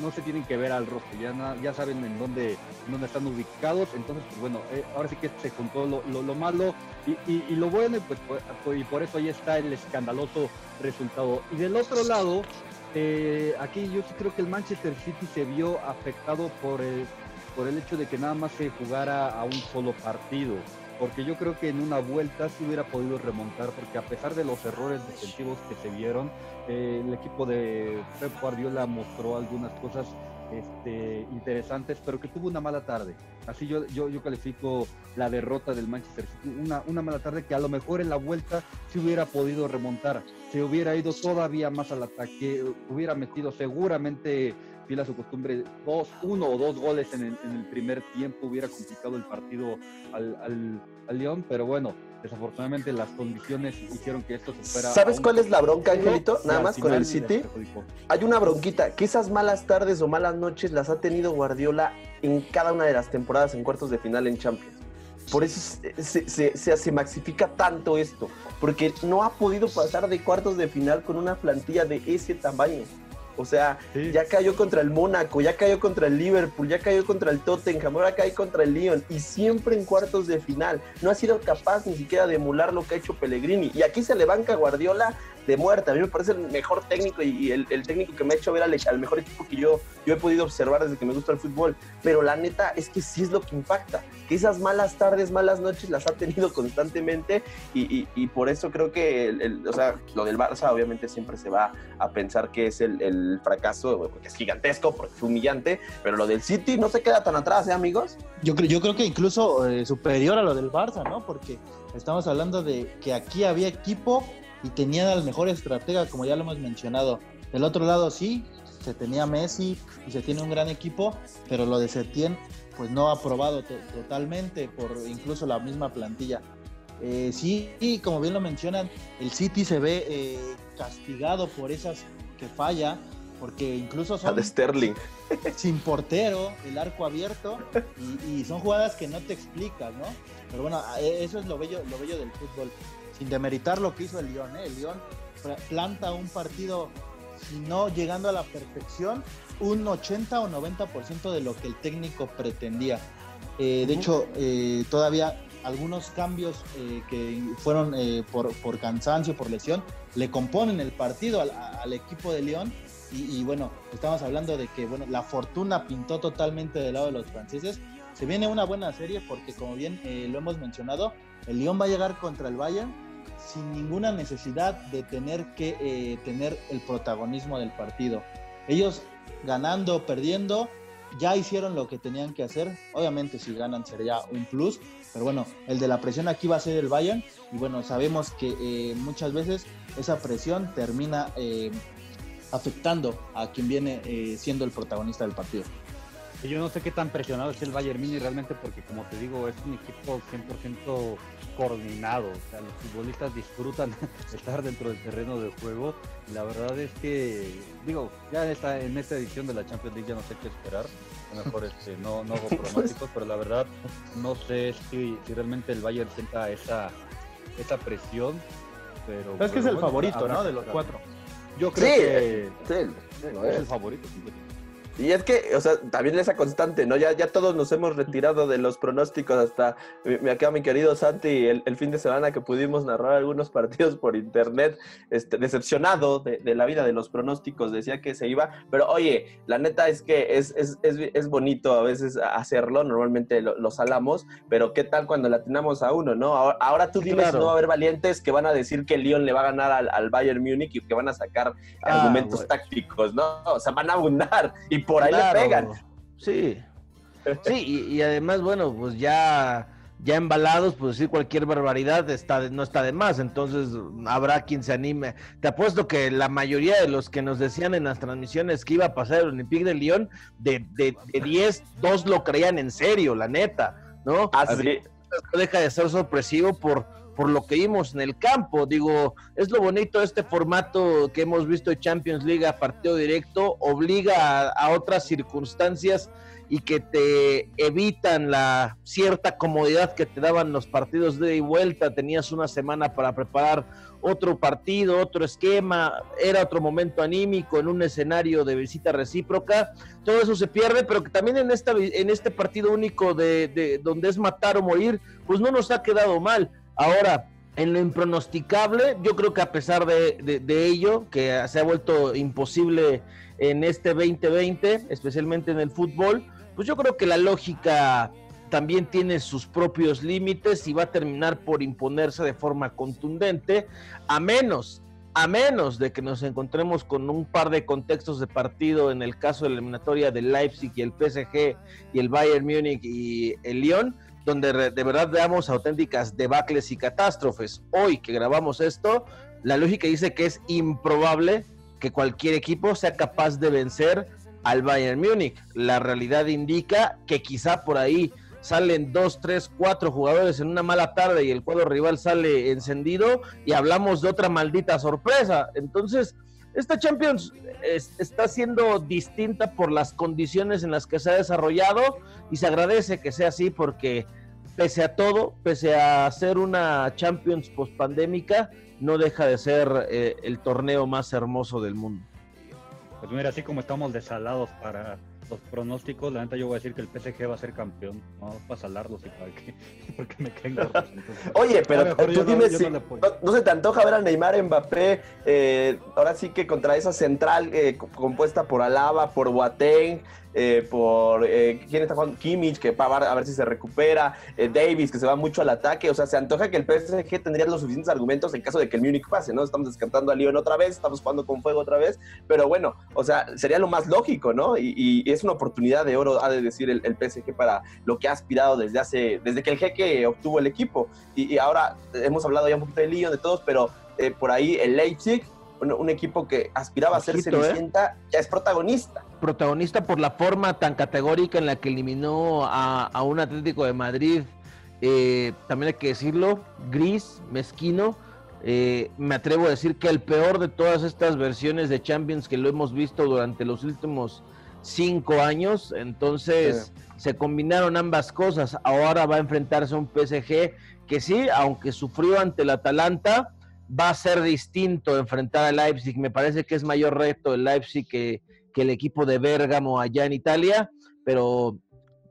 no se tienen que ver al rostro, ya, ya saben en dónde, dónde están ubicados, entonces pues bueno, eh, ahora sí que se juntó lo, lo, malo y, y, lo bueno, pues, pues, y por eso ahí está el escandaloso resultado. Y del otro lado, eh, aquí yo creo que el Manchester City se vio afectado por el, por el hecho de que nada más se jugara a un solo partido. Porque yo creo que en una vuelta sí hubiera podido remontar, porque a pesar de los errores defensivos que se vieron, eh, el equipo de Pep Guardiola mostró algunas cosas este, interesantes, pero que tuvo una mala tarde. Así yo, yo, yo califico la derrota del Manchester City. Una, una mala tarde que a lo mejor en la vuelta se hubiera podido remontar, se hubiera ido todavía más al ataque, hubiera metido seguramente, fiel a su costumbre, dos, uno o dos goles en el, en el primer tiempo, hubiera complicado el partido al, al, al León, pero bueno, desafortunadamente las condiciones hicieron que esto se fuera. ¿Sabes cuál es la bronca, Angelito? Nada más con el City. Hay una bronquita, que esas malas tardes o malas noches las ha tenido Guardiola en cada una de las temporadas en cuartos de final en Champions. Por eso se, se, se, se maxifica tanto esto, porque no ha podido pasar de cuartos de final con una plantilla de ese tamaño. O sea, sí. ya cayó contra el Mónaco, ya cayó contra el Liverpool, ya cayó contra el Tottenham, ahora cae contra el Lyon y siempre en cuartos de final. No ha sido capaz ni siquiera de emular lo que ha hecho Pellegrini. Y aquí se le banca Guardiola de muerte. A mí me parece el mejor técnico y el, el técnico que me ha hecho ver al, mejor equipo que yo, yo he podido observar desde que me gusta el fútbol. Pero la neta es que sí es lo que impacta, que esas malas tardes, malas noches las ha tenido [laughs] constantemente y, y, por eso creo que, el, el, o sea, lo del Barça obviamente siempre se va a pensar que es el, fracaso, porque es gigantesco, porque es humillante, pero lo del City no se queda tan atrás, ¿eh, amigos? Yo creo, yo creo que incluso eh, superior a lo del Barça, ¿no? Porque estamos hablando de que aquí había equipo y tenían al mejor estratega, como ya lo hemos mencionado. Del otro lado, sí, se tenía Messi y se tiene un gran equipo, pero lo de Setién, pues no ha probado totalmente por incluso la misma plantilla. Eh, sí, y como bien lo mencionan, el City se ve eh, castigado por esas que falla, porque incluso son de Sterling [laughs] sin portero, el arco abierto, y, y, son jugadas que no te explicas, ¿no? Pero bueno, eso es lo bello, lo bello del fútbol sin demeritar lo que hizo el Lyon. ¿eh? El Lyon planta un partido, si no llegando a la perfección, un 80 o 90% de lo que el técnico pretendía. Eh, de hecho, eh, todavía algunos cambios eh, que fueron eh, por, por, cansancio, por lesión, le componen el partido al, al equipo de Lyon. Y, bueno, estamos hablando de que bueno, la fortuna pintó totalmente del lado de los franceses. Se viene una buena serie porque, como bien eh, lo hemos mencionado, el Lyon va a llegar contra el Bayern sin ninguna necesidad de tener que eh, tener el protagonismo del partido. Ellos ganando perdiendo ya hicieron lo que tenían que hacer. Obviamente si ganan sería un plus, pero bueno, el de la presión aquí va a ser el Bayern y bueno, sabemos que eh, muchas veces esa presión termina afectando a quien viene eh, siendo el protagonista del partido. Yo no sé qué tan presionado es el Bayern Mini realmente porque como te digo es un equipo 100% coordinado, o sea, los futbolistas disfrutan [laughs] estar dentro del terreno de juego. La verdad es que, digo, ya está en esta edición de la Champions League ya no sé qué esperar, a lo mejor este, no, no hago [laughs] pronósticos, pero la verdad no sé si, si realmente el Bayern sienta esa, esa presión. Pero, es que es el bueno, favorito, ¿no? De los cuatro. Yo creo sí, que es el favorito. Y es que, o sea, también esa constante, ¿no? Ya, ya todos nos hemos retirado de los pronósticos hasta me acá mi querido Santi el, el, fin de semana que pudimos narrar algunos [laughs] partidos por internet, este, decepcionado de, de, la vida de los pronósticos, decía que se iba, pero oye, la neta es que es, es, es, es bonito a veces hacerlo, normalmente lo, lo, salamos, pero ¿qué tal cuando la atinamos a uno, no? Ahora, ahora tú dime claro. si no va a haber valientes que van a decir que Lyon le va a ganar al, al Bayern Múnich y que van a sacar ah, argumentos bueno. tácticos, ¿no? O sea, van a abundar y por ahí claro. le pegan. Sí. Sí, y, y, además, bueno, pues ya, ya embalados, pues decir cualquier barbaridad está, no está de más. Entonces habrá quien se anime. Te apuesto que la mayoría de los que nos decían en las transmisiones que iba a pasar el Olympique de Lyon, de, de, de 10, dos lo creían en serio, la neta, ¿no? Así. No deja de ser sorpresivo por por lo que vimos en el campo. Digo, es lo bonito este formato que hemos visto de Champions League a partido directo, obliga a, otras circunstancias y que te evitan la cierta comodidad que te daban los partidos de vuelta. Tenías una semana para preparar otro partido, otro esquema, era otro momento anímico en un escenario de visita recíproca. Todo eso se pierde, pero que también en, esta, en este partido único de donde es matar o morir, pues no nos ha quedado mal Ahora, en lo impronosticable, yo creo que a pesar de, ello, que se ha vuelto imposible en este 2020, especialmente en el fútbol, pues yo creo que la lógica también tiene sus propios límites y va a terminar por imponerse de forma contundente, a menos a menos de que nos encontremos con un par de contextos de partido en el caso de la eliminatoria del Leipzig y el PSG y el Bayern Múnich y el Lyon, donde de verdad veamos auténticas debacles y catástrofes. Hoy que grabamos esto, la lógica dice que es improbable que cualquier equipo sea capaz de vencer al Bayern Múnich. La realidad indica que quizá por ahí salen dos, tres, cuatro jugadores en una mala tarde y el cuadro rival sale encendido y hablamos de otra maldita sorpresa. Entonces, esta Champions está siendo distinta por las condiciones en las que se ha desarrollado y se agradece que sea así porque pese a todo, pese a ser una Champions post pandémica, no deja de ser eh, el torneo más hermoso del mundo. Pues mira, así como estamos desalados para los pronósticos, la neta yo voy a decir que el PSG va a ser campeón. No, para salarlos y para que, [laughs] porque me caen [laughs] Oye, pero tú dime si no, se te antoja ver a Neymar Mbappé, eh, ahora sí que contra esa central eh, compuesta por Alaba, por Boateng, eh, por eh, quién está jugando, Kimmich, que para a ver si se recupera, eh, Davis, que se va mucho al ataque. O sea, se antoja que el PSG tendría los suficientes argumentos en caso de que el Múnich pase, ¿no? Estamos descartando a Lyon otra vez, estamos jugando con fuego otra vez, pero bueno, o sea, sería lo más lógico, ¿no? Y, es una oportunidad de oro, ha de decir el, PSG, para lo que ha aspirado desde hace, desde que el jeque obtuvo el equipo. Y, ahora hemos hablado ya un poquito de Lyon, de todos, pero por ahí el Leipzig un, equipo que aspiraba a ser Cenicienta, ya es protagonista protagonista por la forma tan categórica en la que eliminó a, un Atlético de Madrid, eh, también hay que decirlo, gris, mezquino. Eh, me atrevo a decir que el peor de todas estas versiones de Champions que lo hemos visto durante los últimos cinco años. Entonces se combinaron ambas cosas. Ahora va a enfrentarse a un PSG que sí, aunque sufrió ante el Atalanta, va a ser distinto enfrentar al Leipzig. Me parece que es mayor reto el Leipzig que, que el equipo de Bérgamo allá en Italia, pero,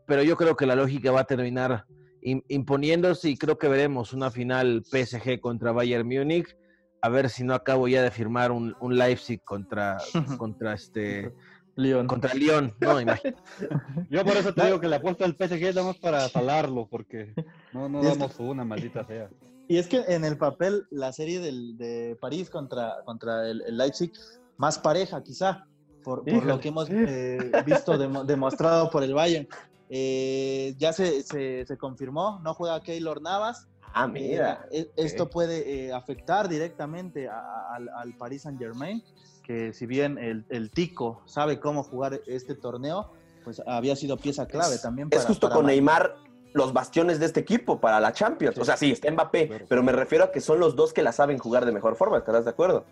pero yo creo que la lógica va a terminar imponiéndose y creo que veremos una final PSG contra Bayern Múnich. A ver si no acabo ya de firmar un, Leipzig contra, [laughs] contra este León. Contra León, no, [laughs] Yo por eso te digo que la apuesta del PSG damos para salarlo, porque no, no damos una maldita [laughs] sea. Y es que en el papel, la serie del, de París contra, contra el Leipzig, más pareja quizá, por, lo que hemos eh, visto demostrado por el Bayern. Eh, ya se, se, confirmó, no juega Keylor Navas. Ah, mira. Eh, e, esto puede afectar directamente al, Paris Saint Germain, que si bien el, el, Tico sabe cómo jugar este torneo, pues había sido pieza clave también. Para, es justo con Neymar los bastiones de este equipo para la Champions. O sea, sí, está Mbappé, pero me refiero a que son los dos que la saben jugar de mejor forma, ¿estarás de acuerdo?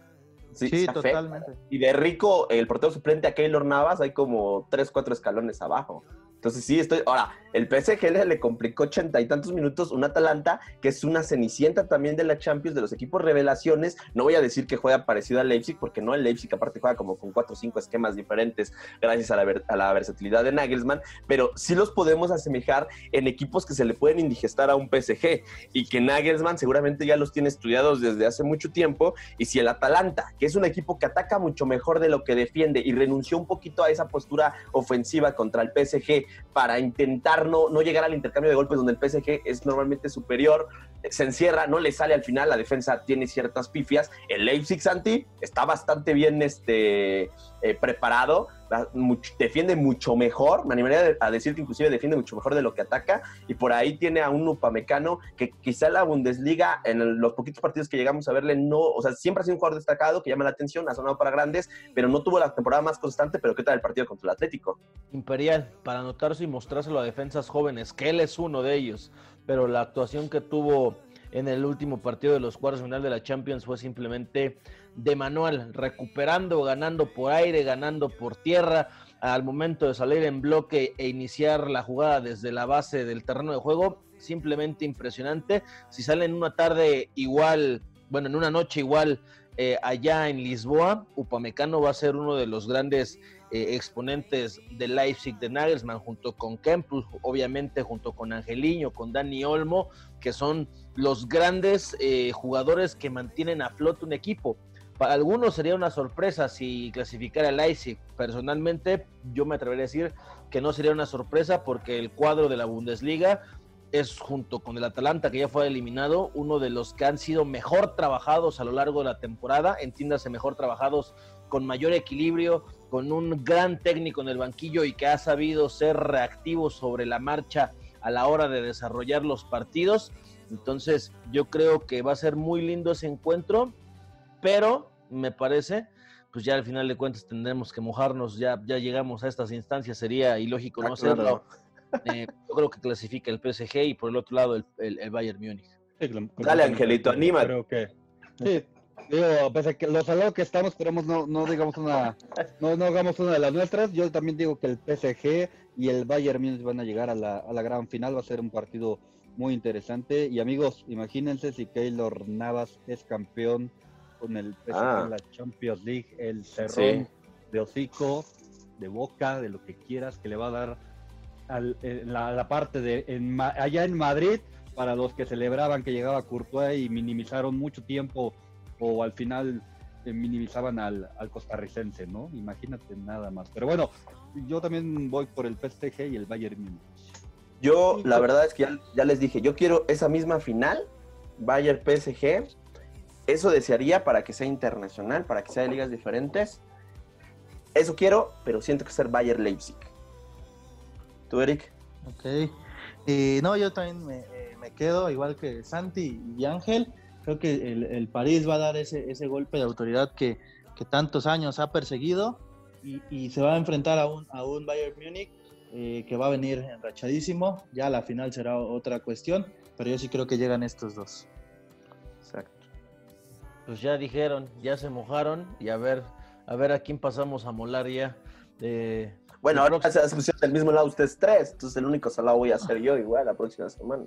Sí, totalmente. Y de Rico, el portero suplente a Keylor Navas, hay como tres, cuatro escalones abajo. Entonces sí, estoy... Ahora, el PSG le, complicó ochenta y tantos minutos un Atalanta que es una cenicienta también de la Champions, de los equipos revelaciones. No voy a decir que juega parecido al Leipzig, porque no, el Leipzig aparte juega como con cuatro o cinco esquemas diferentes gracias a la, a la versatilidad de Nagelsmann, pero sí los podemos asemejar en equipos que se le pueden indigestar a un PSG y que Nagelsmann seguramente ya los tiene estudiados desde hace mucho tiempo. Y si el Atalanta, que es un equipo que ataca mucho mejor de lo que defiende y renunció un poquito a esa postura ofensiva contra el PSG, para intentar no, no llegar al intercambio de golpes donde el PSG es normalmente superior, se encierra, no le sale al final, la defensa tiene ciertas pifias. El Leipzig Santi está bastante bien este, eh, preparado, defiende mucho mejor, me animaría a decir que inclusive defiende mucho mejor de lo que ataca, y por ahí tiene a un Upamecano que quizá la Bundesliga, en los poquitos partidos que llegamos a verle, no, o sea, siempre ha sido un jugador destacado que llama la atención, ha sonado para grandes, pero no tuvo la temporada más constante, pero ¿qué tal el partido contra el Atlético? Imperial, para anotarse y mostrárselo a defensas jóvenes, que él es uno de ellos pero la actuación que tuvo en el último partido de los cuartos final de la Champions fue simplemente de manual, recuperando, ganando por aire, ganando por tierra, al momento de salir en bloque e iniciar la jugada desde la base del terreno de juego, simplemente impresionante. Si sale en una tarde igual, bueno, en una noche igual eh, allá en Lisboa, Upamecano va a ser uno de los grandes eh, exponentes de Leipzig de Nagelsmann, junto con Kempus, obviamente junto con Angeliño, con Dani Olmo, que son los grandes eh, jugadores que mantienen a flote un equipo. Para algunos sería una sorpresa si clasificara a Leipzig. Personalmente, yo me atrevería a decir que no sería una sorpresa porque el cuadro de la Bundesliga es junto con el Atalanta que ya fue eliminado, uno de los que han sido mejor trabajados a lo largo de la temporada, entiéndase mejor trabajados con mayor equilibrio, con un gran técnico en el banquillo y que ha sabido ser reactivo sobre la marcha a la hora de desarrollar los partidos. Entonces yo creo que va a ser muy lindo ese encuentro, pero me parece, pues ya al final de cuentas tendremos que mojarnos, ya, ya llegamos a estas instancias, sería ilógico Ah, no claro. hacerlo. Eh, yo creo que clasifica el PSG y por el otro lado el, el- el Bayern Múnich. Sí, Dale, Angelito, anímate. Creo que. Sí, digo, pese a que lo salado que estamos, esperemos no, no digamos una, no, no hagamos una de las nuestras. Yo también digo que el PSG y el Bayern Múnich van a llegar a la, a la gran final. Va a ser un partido muy interesante. Y amigos, imagínense si Keylor Navas es campeón con el PSG Ah. en la Champions League, el cerrón Sí. de hocico, de boca, de lo que quieras, que le va a dar al- en la, la parte de en Ma- allá en Madrid para los que celebraban que llegaba Courtois y minimizaron mucho tiempo o al final eh, minimizaban al, al costarricense, ¿no? Imagínate nada más. Pero bueno, yo también voy por el PSG y el Bayern Múnich. Yo, la verdad es que ya, ya les dije, yo quiero esa misma final, Bayern PSG. Eso desearía para que sea internacional, para que sea de ligas diferentes. Eso quiero, pero siento que ser Bayern Leipzig. ¿Tú, Eric? Ok. Eh, no, yo también me, eh, me quedo, igual que Santi y Ángel. Creo que el, el París va a dar ese, ese golpe de autoridad que, que tantos años ha perseguido y, y se va a enfrentar a un, a un Bayern Múnich eh, que va a venir enrachadísimo. Ya la final será otra cuestión, pero yo sí creo que llegan estos dos. Exacto. Pues ya dijeron, ya se mojaron y a ver, a ver a quién pasamos a molar ya. Eh, Bueno, ahora se pusieron del mismo lado ustedes tres, entonces el único salado voy a ser yo igual la próxima semana.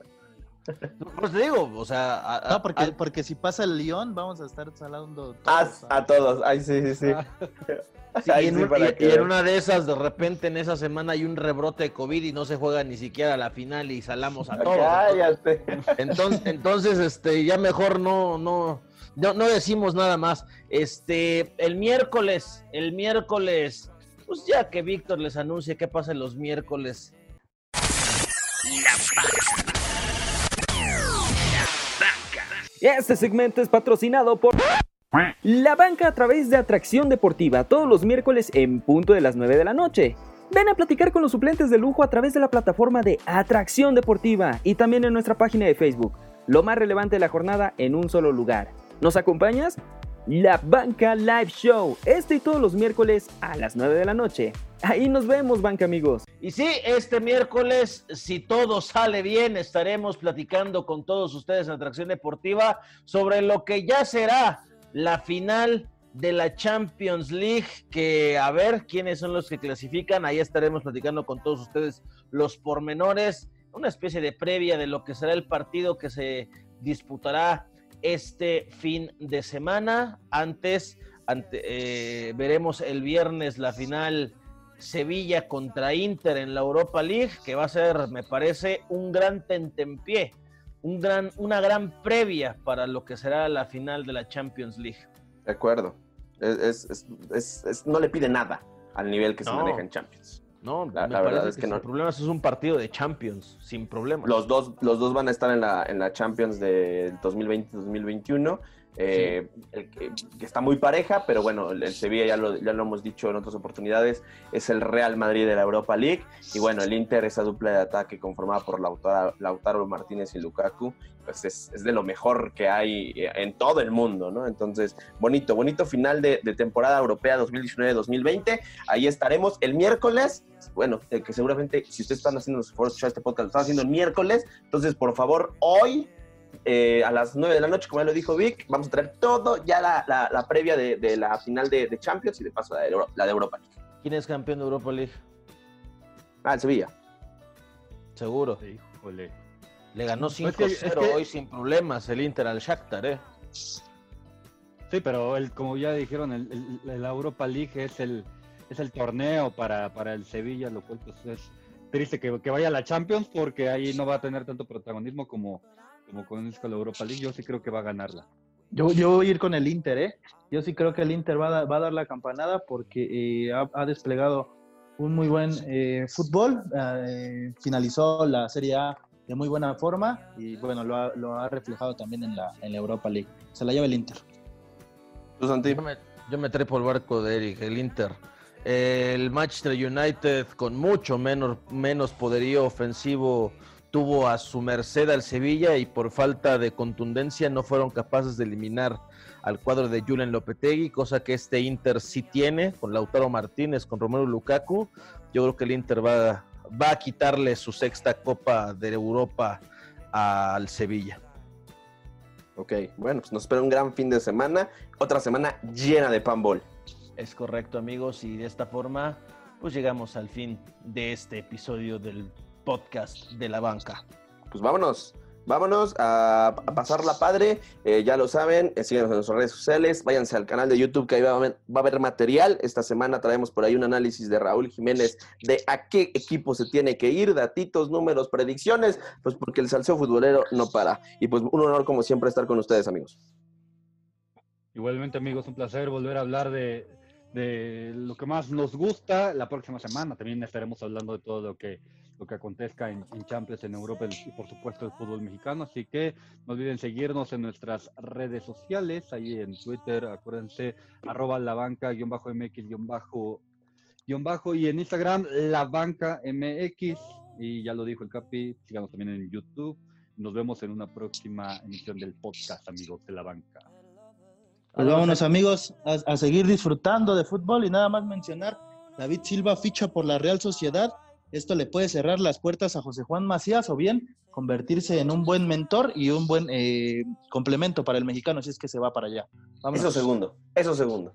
[laughs] pues te digo, o sea, a- a- No, porque, a- porque si pasa el Lyon, vamos a estar salando Ah, todos. a todos, ay, sí, sí, sí. Ah, [laughs] Sí, Ay, y, en sí, un- para y- que y en vean. una de esas, de repente en esa semana hay un rebrote de COVID y no se juega ni siquiera la final y salamos a todos. Cállate. Entonces, entonces, este, ya mejor no, no, no, no decimos nada más. Este, el miércoles, el miércoles, pues ya que Víctor les anuncie qué pasa los miércoles. Este segmento es patrocinado por La Banca a través de Atracción Deportiva todos los miércoles en punto de las 9 de la noche. Ven a platicar con los suplentes de lujo a través de la plataforma de Atracción Deportiva y también en nuestra página de Facebook. Lo más relevante de la jornada en un solo lugar. ¿Nos acompañas? La Banca Live Show, este y todos los miércoles a las 9 de la noche. Ahí nos vemos, banca amigos. Y sí, este miércoles, si todo sale bien, estaremos platicando con todos ustedes en Atracción Deportiva sobre lo que ya será la final de la Champions League, que a ver quiénes son los que clasifican, ahí estaremos platicando con todos ustedes los pormenores, una especie de previa de lo que será el partido que se disputará este fin de semana. Antes, ante- eh, veremos el viernes la final Sevilla contra Inter en la Europa League, que va a ser, me parece, un gran tentempié, un gran, una gran previa para lo que será la final de la Champions League. De acuerdo. Es, es- es- es- es- no le pide nada al nivel que se maneja en Champions. No, La- me la verdad parece es que, que no. sin problemas es un partido de Champions, sin problemas. Los dos, los dos van a estar en la, en la Champions del 2020-2021. Eh, el que, está muy pareja, pero bueno, el, Sevilla ya lo, hemos dicho en otras oportunidades, es el Real Madrid de la Europa League. Y bueno, el Inter, esa dupla de ataque conformada por Lautaro, Lautaro Martínez y Lukaku, pues es, de lo mejor que hay eh, en todo el mundo, ¿no? Entonces, bonito, bonito final de, temporada europea 2019-2020. Ahí estaremos el miércoles. Bueno, eh, que seguramente si ustedes están haciendo los esfuerzos este podcast, lo están haciendo el miércoles. Entonces, por favor, hoy eh, a las 9 de la noche, como ya lo dijo Vic, vamos a traer todo ya la, la- la previa de, de la final de, de Champions y de paso la de, Euro- la de Europa League. ¿Quién es campeón de Europa League? Ah, el Sevilla. Seguro. híjole. Le ganó Es que- 5-0 es que- hoy sin problemas el Inter al Shakhtar, ¿eh? Sí, pero el, como ya dijeron, el, el- la Europa League es el, es el torneo para, para el Sevilla, lo cual pues es triste que, que vaya a la Champions porque ahí no va a tener tanto protagonismo como, como con esto la Europa League. Yo sí creo que va a ganarla. Yo, yo voy a ir con el Inter, ¿eh? Yo sí creo que el Inter va a, dar- va a dar la campanada porque eh, ha, ha desplegado un muy buen eh, fútbol. eh, finalizó la Serie A de muy buena forma y bueno, lo ha, lo ha reflejado también en la, en la Europa League. Se la lleva el Inter. ¿Tú, Santi? Yo me, yo me trepo el barco de Eric, el Inter. El Manchester United con mucho menos, menos poderío ofensivo tuvo a su merced al Sevilla y por falta de contundencia no fueron capaces de eliminar al cuadro de Julian Lopetegui, cosa que este Inter sí tiene con Lautaro Martínez, con Romero Lukaku. Yo creo que el Inter va, va a quitarle su sexta Copa de Europa al Sevilla. Ok, bueno, pues nos espera un gran fin de semana, otra semana llena de panball. Es correcto, amigos, y de esta forma, pues llegamos al fin de este episodio del podcast de la banca. Pues vámonos, vámonos a, a pasarla padre. Eh, ya lo saben, eh, síganos en nuestras redes sociales, váyanse al canal de YouTube que ahí va a, haber, va a haber material. Esta semana traemos por ahí un análisis de Raúl Jiménez de a qué equipo se tiene que ir, datitos, números, predicciones, pues porque el salseo futbolero no para. Y pues un honor como siempre estar con ustedes, amigos. Igualmente, amigos, un placer volver a hablar de, de lo que más nos gusta. La próxima semana también estaremos hablando de todo lo que, lo que acontezca en, en Champions, en Europa y por supuesto el fútbol mexicano. Así que no olviden seguirnos en nuestras redes sociales, ahí en Twitter, acuérdense, arroba la banca, guion bajo MX, guion bajo, guion bajo, y en Instagram, la banca MX. Y ya lo dijo el Capi, sigamos también en YouTube. Nos vemos en una próxima emisión del podcast, amigos de la banca. Pues vámonos amigos a, seguir disfrutando de fútbol y nada más mencionar, David Silva ficha por la Real Sociedad, esto le puede cerrar las puertas a José Juan Macías o bien convertirse en un buen mentor y un buen eh, complemento para el mexicano si es que se va para allá. Vámonos. Eso segundo, eso segundo.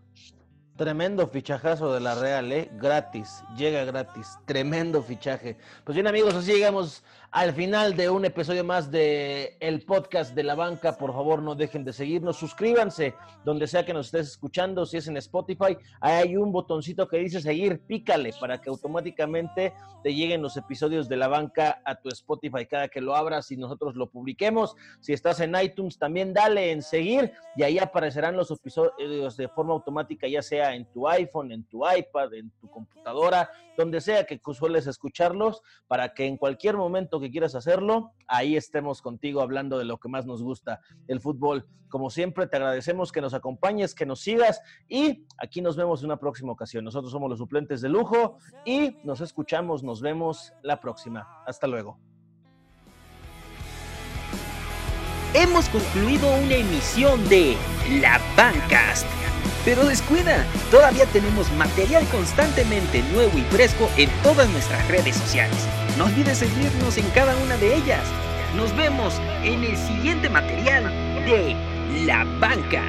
Tremendo fichajazo de la Real, ¿eh? Gratis, llega gratis, tremendo fichaje. Pues bien amigos, así llegamos al final de un episodio más de el podcast de la banca. Por favor, no dejen de seguirnos, suscríbanse donde sea que nos estés escuchando, si es en Spotify, hay un botoncito que dice seguir, pícale para que automáticamente te lleguen los episodios de la banca a tu Spotify cada que lo abras y nosotros lo publiquemos. Si estás en iTunes, también dale en seguir y ahí aparecerán los episodios de forma automática, ya sea en tu iPhone, en tu iPad, en tu computadora, donde sea que sueles escucharlos, para que en cualquier momento que quieras hacerlo, ahí estemos contigo hablando de lo que más nos gusta, el fútbol. Como siempre, te agradecemos que nos acompañes, que nos sigas y aquí nos vemos en una próxima ocasión. Nosotros somos los suplentes de lujo y nos escuchamos, nos vemos la próxima. Hasta luego. Hemos concluido una emisión de La Bancast. Pero descuida, todavía tenemos material constantemente nuevo y fresco en todas nuestras redes sociales. No olvides seguirnos en cada una de ellas. Nos vemos en el siguiente material de La Banca.